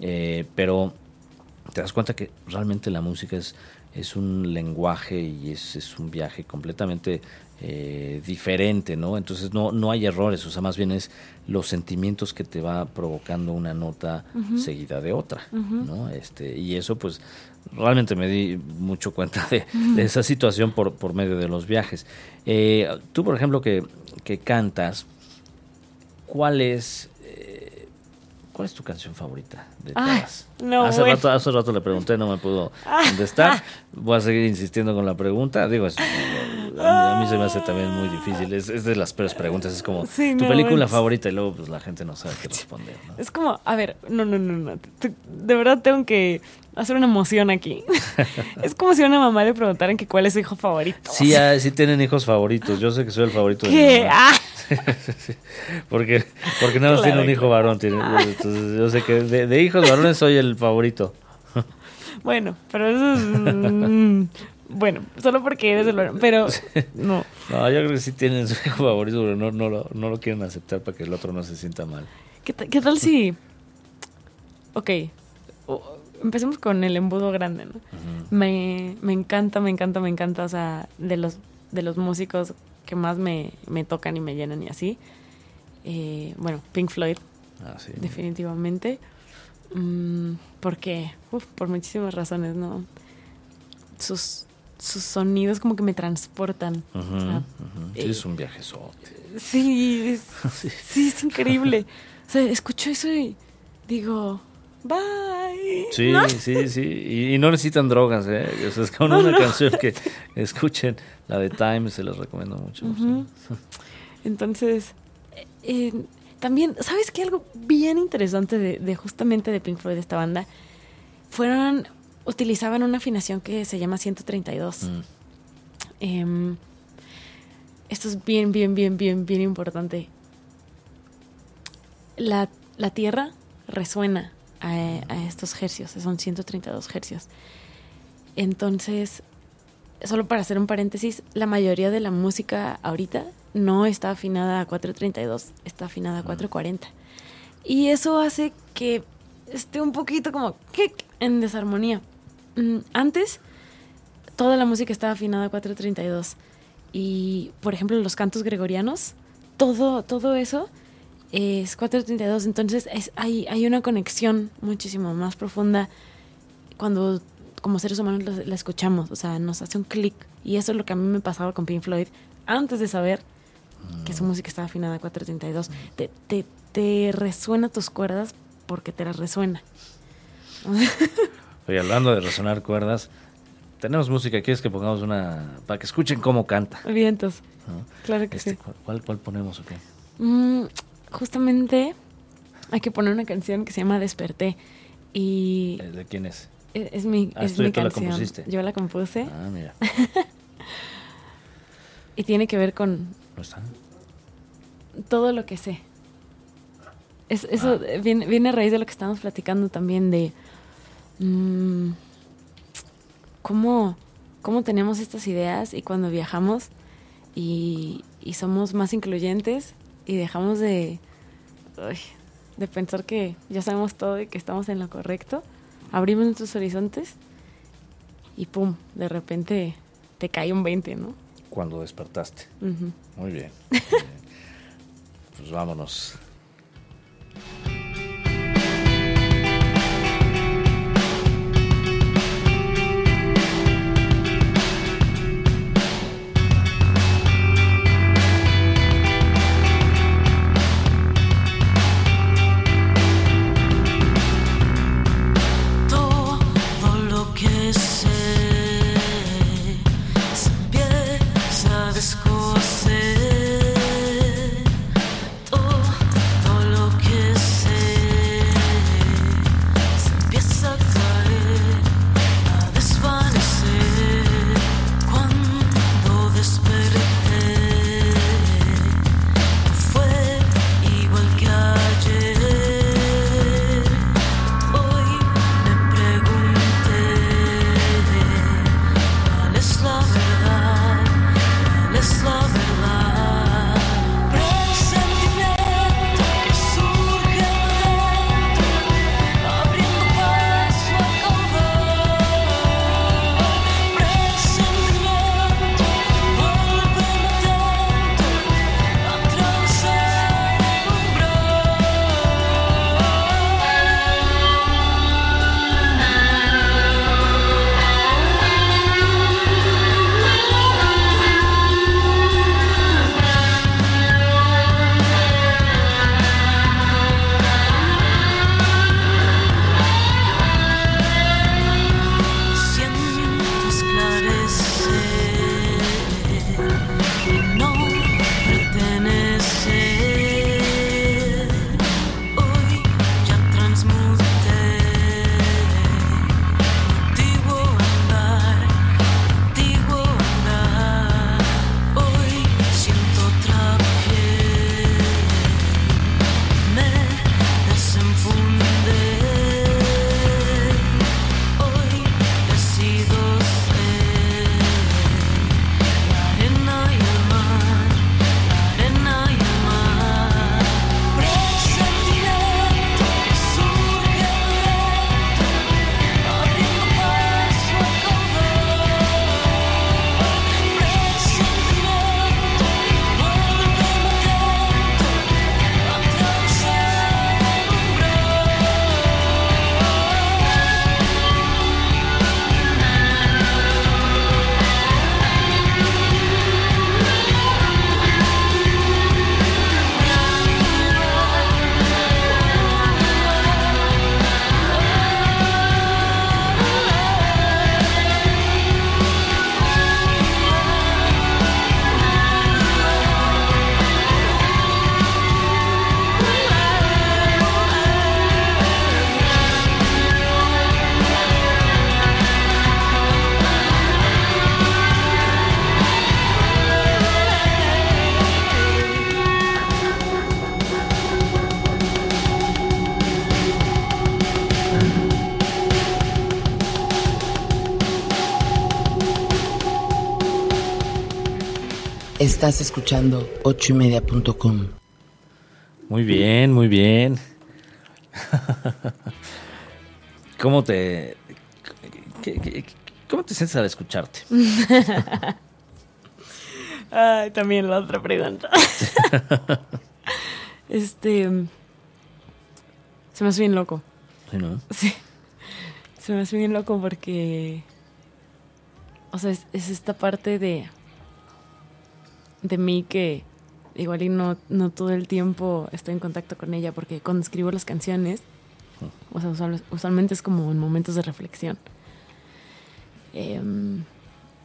Eh, pero te das cuenta que realmente la música es, es un lenguaje y es, es un viaje completamente eh, diferente, ¿no? Entonces no, no hay errores, o sea, más bien es los sentimientos que te va provocando una nota seguida de otra, ¿no? Este, y eso pues realmente me di mucho cuenta de, esa situación por, por medio de los viajes. Eh, tú, por ejemplo, que, que cantas, ¿cuál es ¿Cuál es tu canción favorita de todas? no, hace, rato, hace rato le pregunté, no me pudo contestar. Voy a seguir insistiendo con la pregunta. Digo, a, mí, se me hace también muy difícil. Es, de las peores preguntas. Es como, ¿tu película favorita? Y luego pues, la gente no sabe qué responder. Es como, a ver, no, no, no, no. De verdad tengo que hacer una emoción aquí. es como si a una mamá le preguntaran que cuál es su hijo favorito. Sí, ah, sí tienen hijos favoritos. Yo sé que soy el favorito de ¿Qué? Ah. porque, porque nada más tiene un hijo varón. entonces yo sé que de, hijos varones soy el favorito. bueno, pero eso es... Mm, bueno, solo porque eres el varón, pero no. No, yo creo que sí tienen su hijo favorito, pero no, no, lo, no lo quieren aceptar para que el otro no se sienta mal. ¿Qué, qué tal si... Ok, empecemos con el embudo grande, ¿no? me, me encanta, me encanta, me encanta, o sea, de los, de los músicos que más me, me tocan y me llenan y así. Eh, bueno, Pink Floyd, ah, definitivamente. Mm, porque, por muchísimas razones, ¿no? Sus, sus sonidos como que me transportan. sí, es un viaje Sí, sí, es increíble. o sea, escucho eso y digo, Bye. Sí, sí, sí. Y, no necesitan drogas, ¿eh? es como una canción que escuchen, la de Time, se los recomiendo mucho. Entonces, eh, también, ¿sabes qué? Algo bien interesante de, justamente de Pink Floyd, esta banda, fueron, utilizaban una afinación que se llama 132. Mm. Em, esto es bien, bien, bien, bien, bien importante. La, la tierra resuena a, estos hercios, son 132 hercios. Entonces, solo para hacer un paréntesis, la mayoría de la música ahorita no está afinada a 432, está afinada a 440. Y eso hace que esté un poquito como en desarmonía. Mm, antes, toda la música estaba afinada a 432. Y, por ejemplo, los cantos gregorianos, todo, todo eso es 432, entonces es, hay, hay una conexión muchísimo más profunda cuando como seres humanos la, escuchamos, o sea, nos hace un clic y eso es lo que a mí me pasaba con Pink Floyd antes de saber que su mm. música estaba afinada a 432. Te, te, te resuena tus cuerdas porque te las resuena. Oye, hablando de resonar cuerdas, tenemos música, ¿quieres que pongamos una para que escuchen cómo canta? Vientos. Claro que este, sí. ¿cuál, ¿Cuál ponemos o qué? Mm, justamente hay que poner una canción que se llama Desperté. Y ¿De quién es? Es, mi, ah, es mi canción. La Yo la compuse. Ah, mira. y tiene que ver con ¿No están? todo lo que sé. Es, eso ah. viene, viene, a raíz de lo que estamos platicando también de mmm, cómo, cómo tenemos estas ideas y cuando viajamos y, y somos más incluyentes y dejamos de, de pensar que ya sabemos todo y que estamos en lo correcto, abrimos nuestros horizontes y pum, de repente te cae un 20, ¿no? Cuando despertaste. Muy bien. pues vámonos. Estás escuchando ochoymedia.com. Muy bien, muy bien. ¿Cómo te, cómo te sientes al escucharte? Ay, también la otra pregunta. este. Se me hace bien loco. Sí, ¿no? Sí. Se me hace bien loco porque. O sea, es, esta parte de. De mí que igual y no, no todo el tiempo estoy en contacto con ella porque cuando escribo las canciones, o sea, usualmente es como en momentos de reflexión. Em,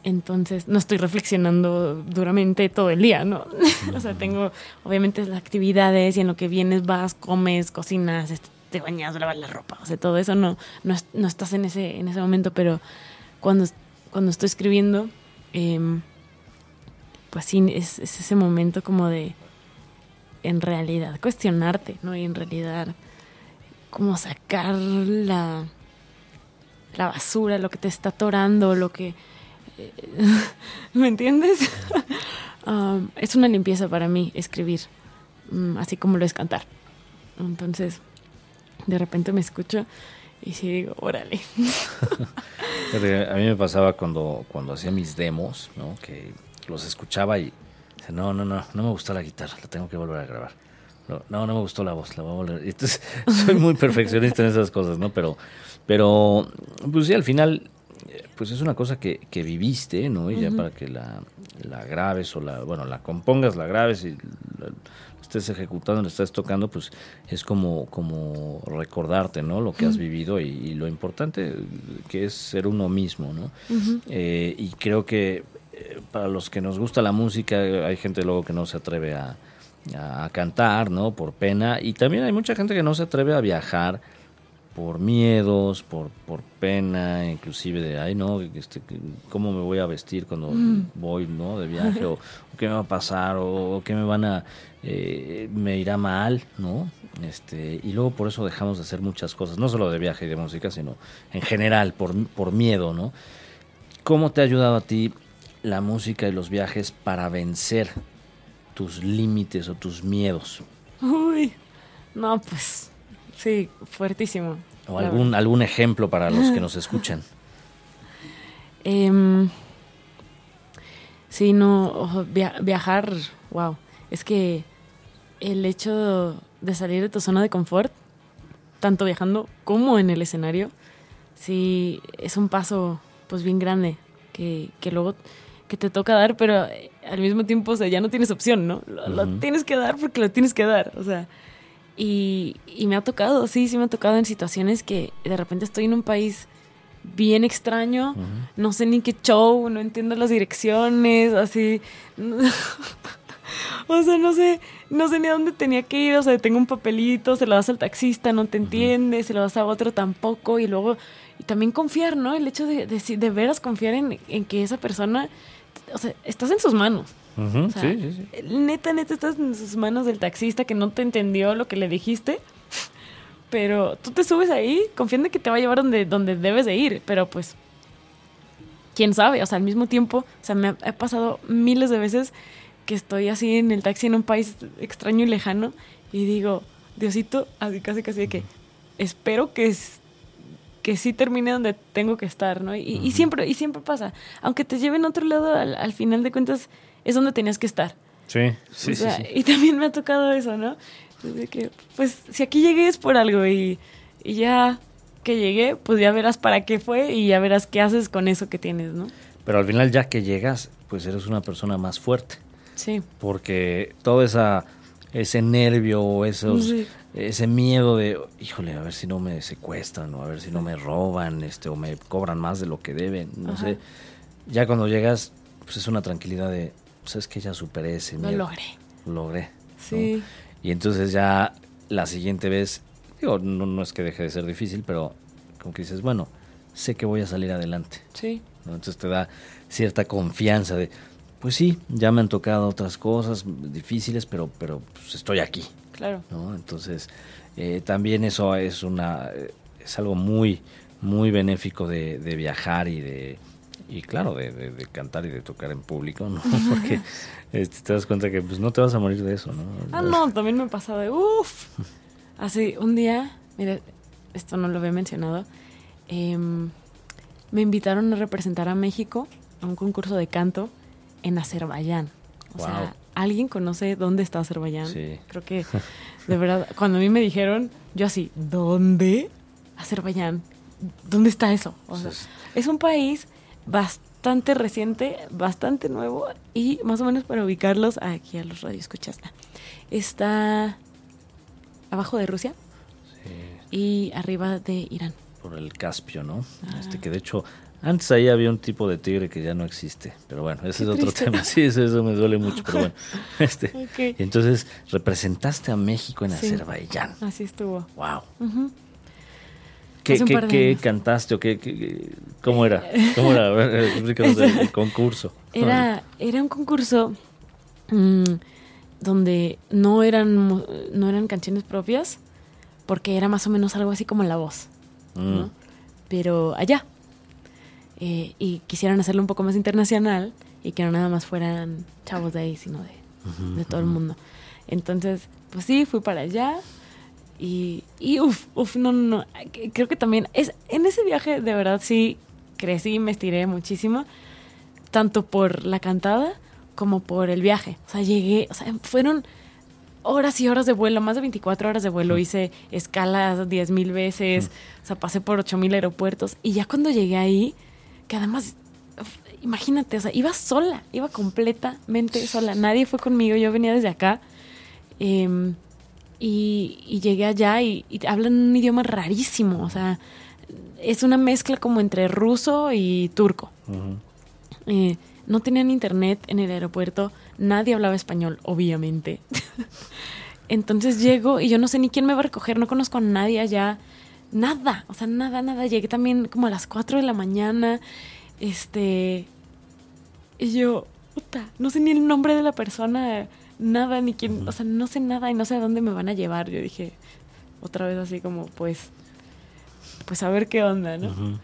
entonces, no estoy reflexionando duramente todo el día, ¿no? o sea, tengo obviamente las actividades y en lo que vienes vas, comes, cocinas, te bañas, lavas la ropa, o sea, todo eso no, no, no estás en ese, en ese momento, pero cuando, cuando estoy escribiendo, em, pues es, ese momento como de, en realidad, cuestionarte, ¿no? Y en realidad, como sacar la, la basura, lo que te está atorando, lo que... Eh, ¿Me entiendes? Um, es una limpieza para mí escribir, mm, así como lo es cantar. Entonces, de repente me escucho y sí digo, órale. a mí me pasaba cuando, cuando hacía mis demos, ¿no? Que los escuchaba y no, no, no, no me gustó la guitarra, la tengo que volver a grabar. No, no, me gustó la voz, la voy a volver. Entonces, soy muy perfeccionista en esas cosas, ¿no? Pero, pero, pues sí, al final, pues es una cosa que, que viviste, ¿no? Y ya para que la, la, grabes o la, bueno, la compongas, la grabes y la, estés ejecutando, la estés tocando, pues es como, como recordarte, ¿no? Lo que has vivido y, lo importante que es ser uno mismo, ¿no? Eh, y creo que eh, para los que nos gusta la música, hay gente luego que no se atreve a a cantar, ¿no? Por pena. Y también hay mucha gente que no se atreve a viajar por miedos, por, por pena, inclusive de, ay, no, este, ¿cómo me voy a vestir cuando mm. voy, ¿no? De viaje, o, qué me va a pasar, o, qué me van a, eh, me irá mal, ¿no? Este, y luego por eso dejamos de hacer muchas cosas, no solo de viaje y de música, sino en general, por, por miedo, ¿no? ¿Cómo te ha ayudado a ti la música y los viajes para vencer tus límites o tus miedos? Uy, no, pues sí, fuertísimo. O algún, algún ejemplo para los que nos escuchan. Eh, sí, no, viajar, wow. Es que el hecho de salir de tu zona de confort, tanto viajando como en el escenario, sí es un paso pues bien grande que, que luego que te toca dar, pero eh, al mismo tiempo, o sea, ya no tienes opción, ¿no? Lo, tienes que dar porque lo tienes que dar, o sea. Y, y, me ha tocado, sí, sí me ha tocado en situaciones que de repente estoy en un país bien extraño, no sé ni qué show, no entiendo las direcciones, así. o sea, no sé, no sé ni a dónde tenía que ir, o sea, tengo un papelito, se lo das al taxista, no te entiende, se lo das a otro tampoco, y luego, y también confiar, ¿no? El hecho de, de, de veras confiar en, en que esa persona o sea, estás en sus manos. sí, sí, sí. Neta, neta, estás en sus manos del taxista que no te entendió lo que le dijiste. Pero tú te subes ahí confiando que te va a llevar donde, donde debes de ir. Pero pues, quién sabe. O sea, al mismo tiempo, o sea, me ha, pasado miles de veces que estoy así en el taxi en un país extraño y lejano y digo, Diosito, así casi casi de que espero que que sí termine donde tengo que estar, ¿no? Y, siempre, y siempre pasa. Aunque te lleven a otro lado, al, final de cuentas, es donde tenías que estar. Sí, sí, sí, Y también me ha tocado eso, ¿no? De que, pues, si aquí llegué es por algo y, y ya que llegué, pues ya verás para qué fue y ya verás qué haces con eso que tienes, ¿no? Pero al final, ya que llegas, pues eres una persona más fuerte. Sí. Porque todo esa, ese nervio o esos, ese miedo de, híjole, a ver si no me secuestran o a ver si no me roban este o me cobran más de lo que deben, no sé. Ya cuando llegas, pues es una tranquilidad de, pues es que ya superé ese miedo. Lo logré. logré. Sí. Y entonces ya la siguiente vez, digo, no, no es que deje de ser difícil, pero como que dices, bueno, sé que voy a salir adelante. Sí. Entonces te da cierta confianza de, pues sí, ya me han tocado otras cosas difíciles, pero, pero pues estoy aquí. Claro. ¿no? Entonces, eh, también eso es una es algo muy, muy benéfico de, viajar y de y claro, de, cantar y de tocar en público, ¿no? Porque este, te das cuenta que pues no te vas a morir de eso, ¿no? Ah, no, también me pasado de uff. Así, un día, mire, esto no lo había mencionado, em, me invitaron a representar a México a un concurso de canto en Azerbaiyán. O sea, ¿alguien conoce dónde está Azerbaiyán? Sí. Creo que, de verdad, cuando a mí me dijeron, yo así, ¿dónde? Azerbaiyán. ¿Dónde está eso? O sea, es un país bastante reciente, bastante nuevo y más o menos para ubicarlos aquí a los radioescuchas. Está abajo de Rusia y arriba de Irán. Por el Caspio, ¿no? Ah. Este que de hecho antes ahí había un tipo de tigre que ya no existe, pero bueno, ese es otro tema. Sí, eso, me duele mucho, pero bueno. Este, entonces representaste a México en Azerbaiyán. Así estuvo. Wow. ¿Qué, cantaste o qué, cómo era? ¿Cómo era? el concurso. Era, era un concurso mm, donde no eran, no eran canciones propias, porque era más o menos algo así como la voz. Mm. Pero allá. Eh, y quisieran hacerlo un poco más internacional y que no nada más fueran chavos de ahí, sino de, de todo el mundo. Entonces, pues sí, fui para allá y, y uff, uff, no, no, no. Creo que también es en ese viaje de verdad sí crecí, me estiré muchísimo, tanto por la cantada como por el viaje. O sea, llegué, o sea, fueron horas y horas de vuelo, más de 24 horas de vuelo. Hice escalas 10 mil veces, o sea, pasé por 8 mil aeropuertos. Y ya cuando llegué ahí, que además, imagínate, o sea, iba sola, iba completamente sola. Nadie fue conmigo, yo venía desde acá. Eh, y, llegué allá y, hablan un idioma rarísimo, o sea, es una mezcla como entre ruso y turco. Eh, no tenían internet en el aeropuerto, nadie hablaba español, obviamente. Entonces llego y yo no sé ni quién me va a recoger, no conozco a nadie allá, nada, o sea, nada, nada. Llegué también como a las 4 de la mañana, este, y yo, puta, no sé ni el nombre de la persona nada, ni quién, o sea, no sé nada y no sé a dónde me van a llevar. Yo dije, otra vez así como, pues, pues a ver qué onda, ¿no?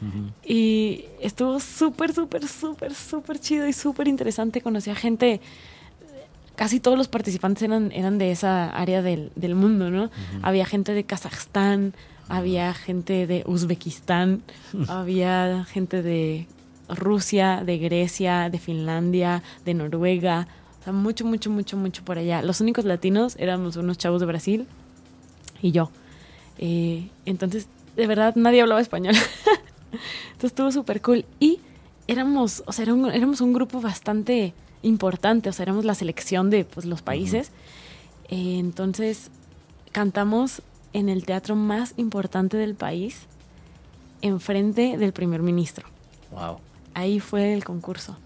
Y estuvo súper, súper, súper, súper chido y súper interesante. Conocí a gente, casi todos los participantes eran, eran de esa área del, del mundo, ¿no? Había gente de Kazajstán, había gente de Uzbekistán, había gente de Rusia, de Grecia, de Finlandia, de Noruega, o sea, mucho, mucho, mucho, mucho por allá. Los únicos latinos éramos unos chavos de Brasil y yo. Eh, entonces, de verdad, nadie hablaba español. entonces estuvo súper cool. Y éramos, o sea, éramos un grupo bastante importante. O sea, éramos la selección de pues, los países. Eh, entonces, cantamos en el teatro más importante del país, enfrente del primer ministro. Wow. Ahí fue el concurso.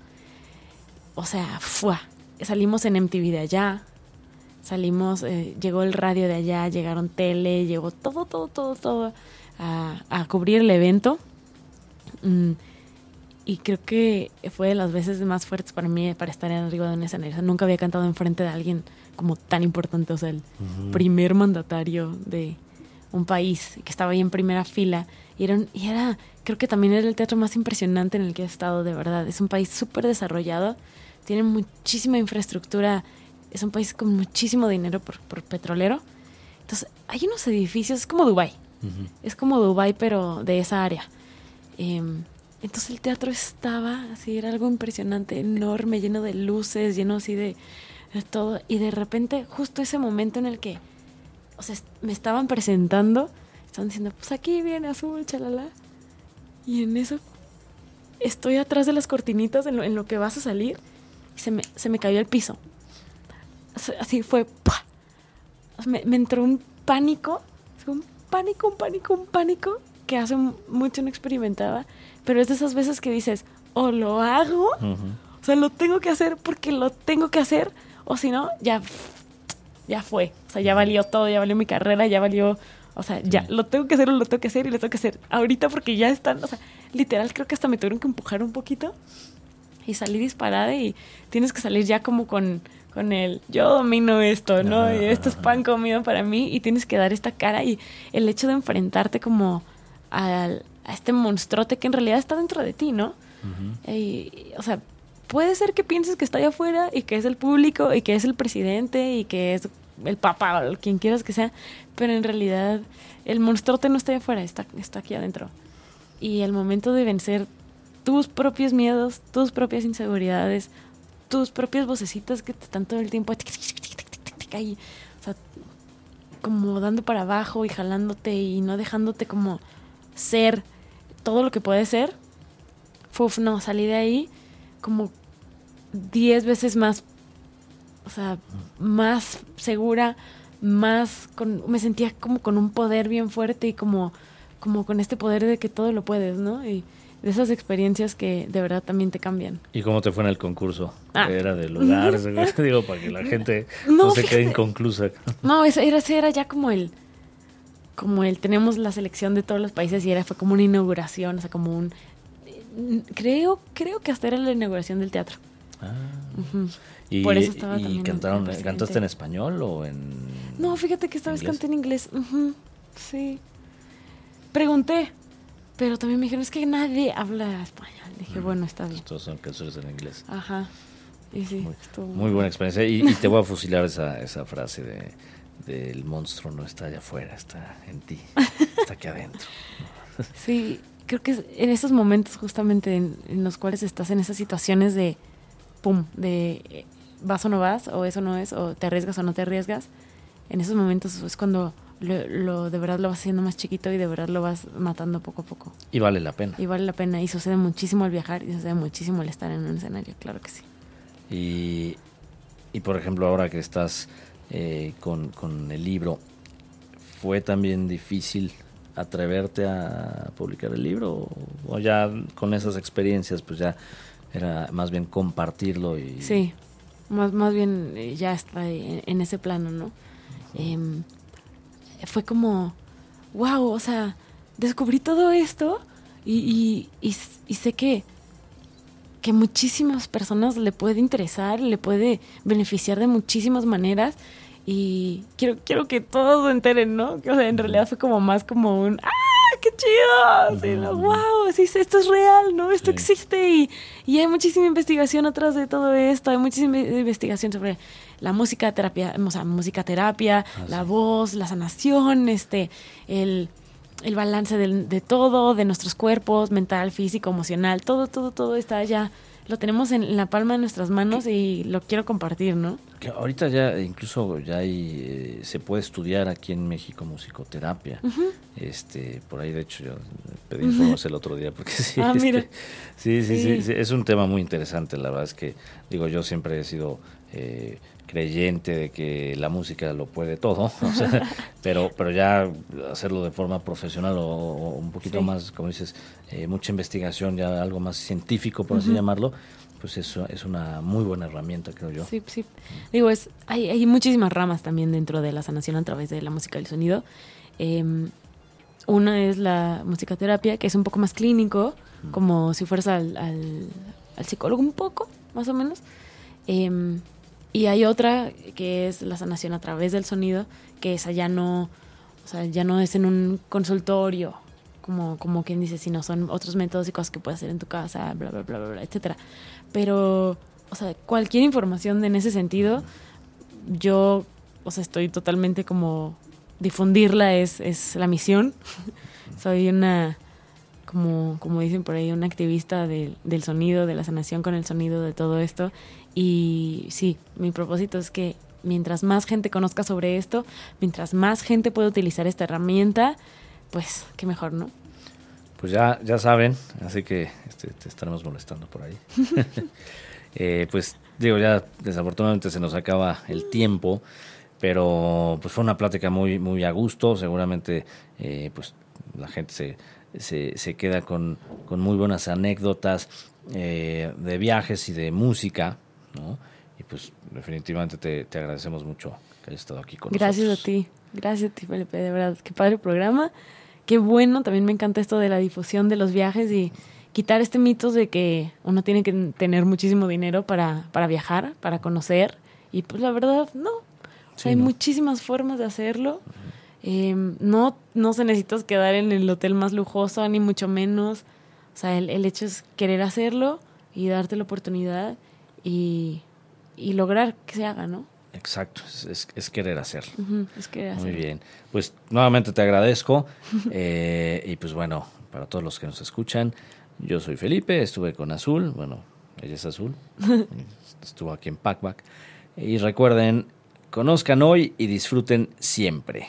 O sea, fue salimos en MTV de allá, salimos, eh, llegó el radio de allá, llegaron tele, llegó todo, todo, todo, todo a, cubrir el evento. Mm, y creo que fue de las veces más fuertes para mí para estar en arriba de un escenario. nunca había cantado enfrente de alguien como tan importante, o sea, el primer mandatario de un país que estaba ahí en primera fila. Y era, y era, creo que también era el teatro más impresionante en el que he estado, de verdad. Es un país súper desarrollado tienen muchísima infraestructura, es un país con muchísimo dinero por, petrolero. Entonces, hay unos edificios, es como Dubai es como Dubai pero de esa área. Em, entonces el teatro estaba así, era algo impresionante, enorme, lleno de luces, lleno así de, todo. Y de repente, justo ese momento en el que, o sea, me estaban presentando, estaban diciendo, pues aquí viene azul, chalala. Y en eso estoy atrás de las cortinitas en lo, en lo que vas a salir se me, se me cayó el piso. Así fue. Me, entró un pánico, un pánico, un pánico, un pánico que hace mucho no experimentaba. Pero es de esas veces que dices, o lo hago, o sea, lo tengo que hacer porque lo tengo que hacer, o si no, ya, ya fue. O sea, ya valió todo, ya valió mi carrera, ya valió. O sea, ya lo tengo que hacer, lo tengo que hacer y lo tengo que hacer ahorita porque ya están. O sea, literal, creo que hasta me tuvieron que empujar un poquito y salí disparada y tienes que salir ya como con, con el yo domino esto, ¿no? y esto es pan comido para mí y tienes que dar esta cara y el hecho de enfrentarte como a, a este monstruote que en realidad está dentro de ti, ¿no? o sea, puede ser que pienses que está allá afuera y que es el público y que es el presidente y que es el papá o quien quieras que sea, pero en realidad el monstruote no está allá afuera, está, está aquí adentro. Y el momento de vencer tus propios miedos, tus propias inseguridades, tus propias vocecitas que te están todo el tiempo ahí, o sea, como dando para abajo y jalándote y no dejándote como ser todo lo que puede ser. Fuf, no, salí de ahí como diez veces más, o sea, más segura, más con, me sentía como con un poder bien fuerte y como, como con este poder de que todo lo puedes, ¿no? Y de esas experiencias que de verdad también te cambian. ¿Y cómo te fue en el concurso? Ah. Era de lugar, digo, para que la gente no, se quede inconclusa. No, ese era, ese era ya como el, como el, tenemos la selección de todos los países y era, fue como una inauguración, o sea, como un, creo, creo que hasta era la inauguración del teatro. Ah. Y, Por eso estaba y cantaron, ¿cantaste en español o en...? No, fíjate que esta vez canté en inglés. Sí. Pregunté, pero también me dijeron, es que nadie habla español. Dije, bueno, está bien. Todos son canciones en inglés. Ajá. Y sí, muy, buena experiencia. Y, te voy a fusilar esa, esa frase de del monstruo no está allá afuera, está en ti, está aquí adentro. Sí, creo que en esos momentos justamente en, los cuales estás en esas situaciones de, pum, de eh, vas o no vas, o eso no es, o te arriesgas o no te arriesgas, en esos momentos es cuando lo, de verdad lo vas haciendo más chiquito y de verdad lo vas matando poco a poco. Y vale la pena. Y vale la pena. Y sucede muchísimo el viajar y sucede muchísimo el estar en un escenario, claro que sí. Y, y por ejemplo, ahora que estás eh, con, con el libro, ¿fue también difícil atreverte a publicar el libro? ¿O ya con esas experiencias, pues ya era más bien compartirlo? y Sí, más, más bien eh, ya está en, ese plano, ¿no? fue como, wow, o sea, descubrí todo esto y, y, y, sé que, que muchísimas personas le puede interesar, le puede beneficiar de muchísimas maneras y quiero, quiero que todos lo enteren, ¿no? O sea, en realidad fue como más como un, ¡ah, qué chido! Sí, ¡Wow! Sí, esto es real, ¿no? Esto existe y, y hay muchísima investigación atrás de todo esto, hay muchísima investigación sobre la música terapia, o sea, música terapia, ah, la voz, la sanación, este, el, el balance de, de, todo, de nuestros cuerpos, mental, físico, emocional, todo, todo, todo está ya, lo tenemos en la palma de nuestras manos y lo quiero compartir, ¿no? Que ahorita ya incluso ya hay, eh, se puede estudiar aquí en México musicoterapia. Este, por ahí de hecho yo pedí informes el otro día porque sí, ah, este, sí, sí, sí, es un tema muy interesante. La verdad es que digo yo siempre he sido eh, creyente de que la música lo puede todo, pero, pero ya hacerlo de forma profesional o, un poquito más, como dices, eh, mucha investigación, ya algo más científico, por así llamarlo, pues eso es una muy buena herramienta, creo yo. Sí, sí. Digo, es, hay, hay muchísimas ramas también dentro de la sanación a través de la música y el sonido. Em, una es la musicoterapia, que es un poco más clínico, como si fueras al, al, al, psicólogo un poco, más o menos. Eh, y hay otra que es la sanación a través del sonido, que esa ya no, o sea, ya no es en un consultorio, como, como quien dice, sino son otros métodos y cosas que puedes hacer en tu casa, bla, bla, bla, bla, bla etcétera. Pero, o sea, cualquier información en ese sentido, yo, o sea, estoy totalmente como difundirla es, es la misión. Soy una, como, como dicen por ahí, una activista del sonido, de la sanación con el sonido, de todo esto. Y sí, mi propósito es que mientras más gente conozca sobre esto, mientras más gente pueda utilizar esta herramienta, pues qué mejor, ¿no? Pues ya, ya saben, así que este, te estaremos molestando por ahí. Eh, pues digo, ya desafortunadamente se nos acaba el tiempo, pero pues fue una plática muy, muy a gusto, seguramente eh, pues la gente se, se, se queda con, con, muy buenas anécdotas eh, de viajes y de música ¿no? Y pues definitivamente te, te agradecemos mucho que hayas estado aquí con Gracias nosotros. Gracias a ti, gracias a ti Felipe, de verdad, qué padre programa, qué bueno, también me encanta esto de la difusión de los viajes y quitar este mito de que uno tiene que tener muchísimo dinero para, para viajar, para conocer, y pues la verdad, no, hay muchísimas formas de hacerlo. Eh, no, no se necesitas quedar en el hotel más lujoso, ni mucho menos. O sea, el, el hecho es querer hacerlo y darte la oportunidad y, y lograr que se haga, ¿no? Exacto, es, es, querer hacer. es querer Muy bien. Pues nuevamente te agradezco. eh, y pues bueno, para todos los que nos escuchan, yo soy Felipe, estuve con Azul, bueno, ella es Azul, estuvo aquí en Packback. Y recuerden, conozcan hoy y disfruten siempre.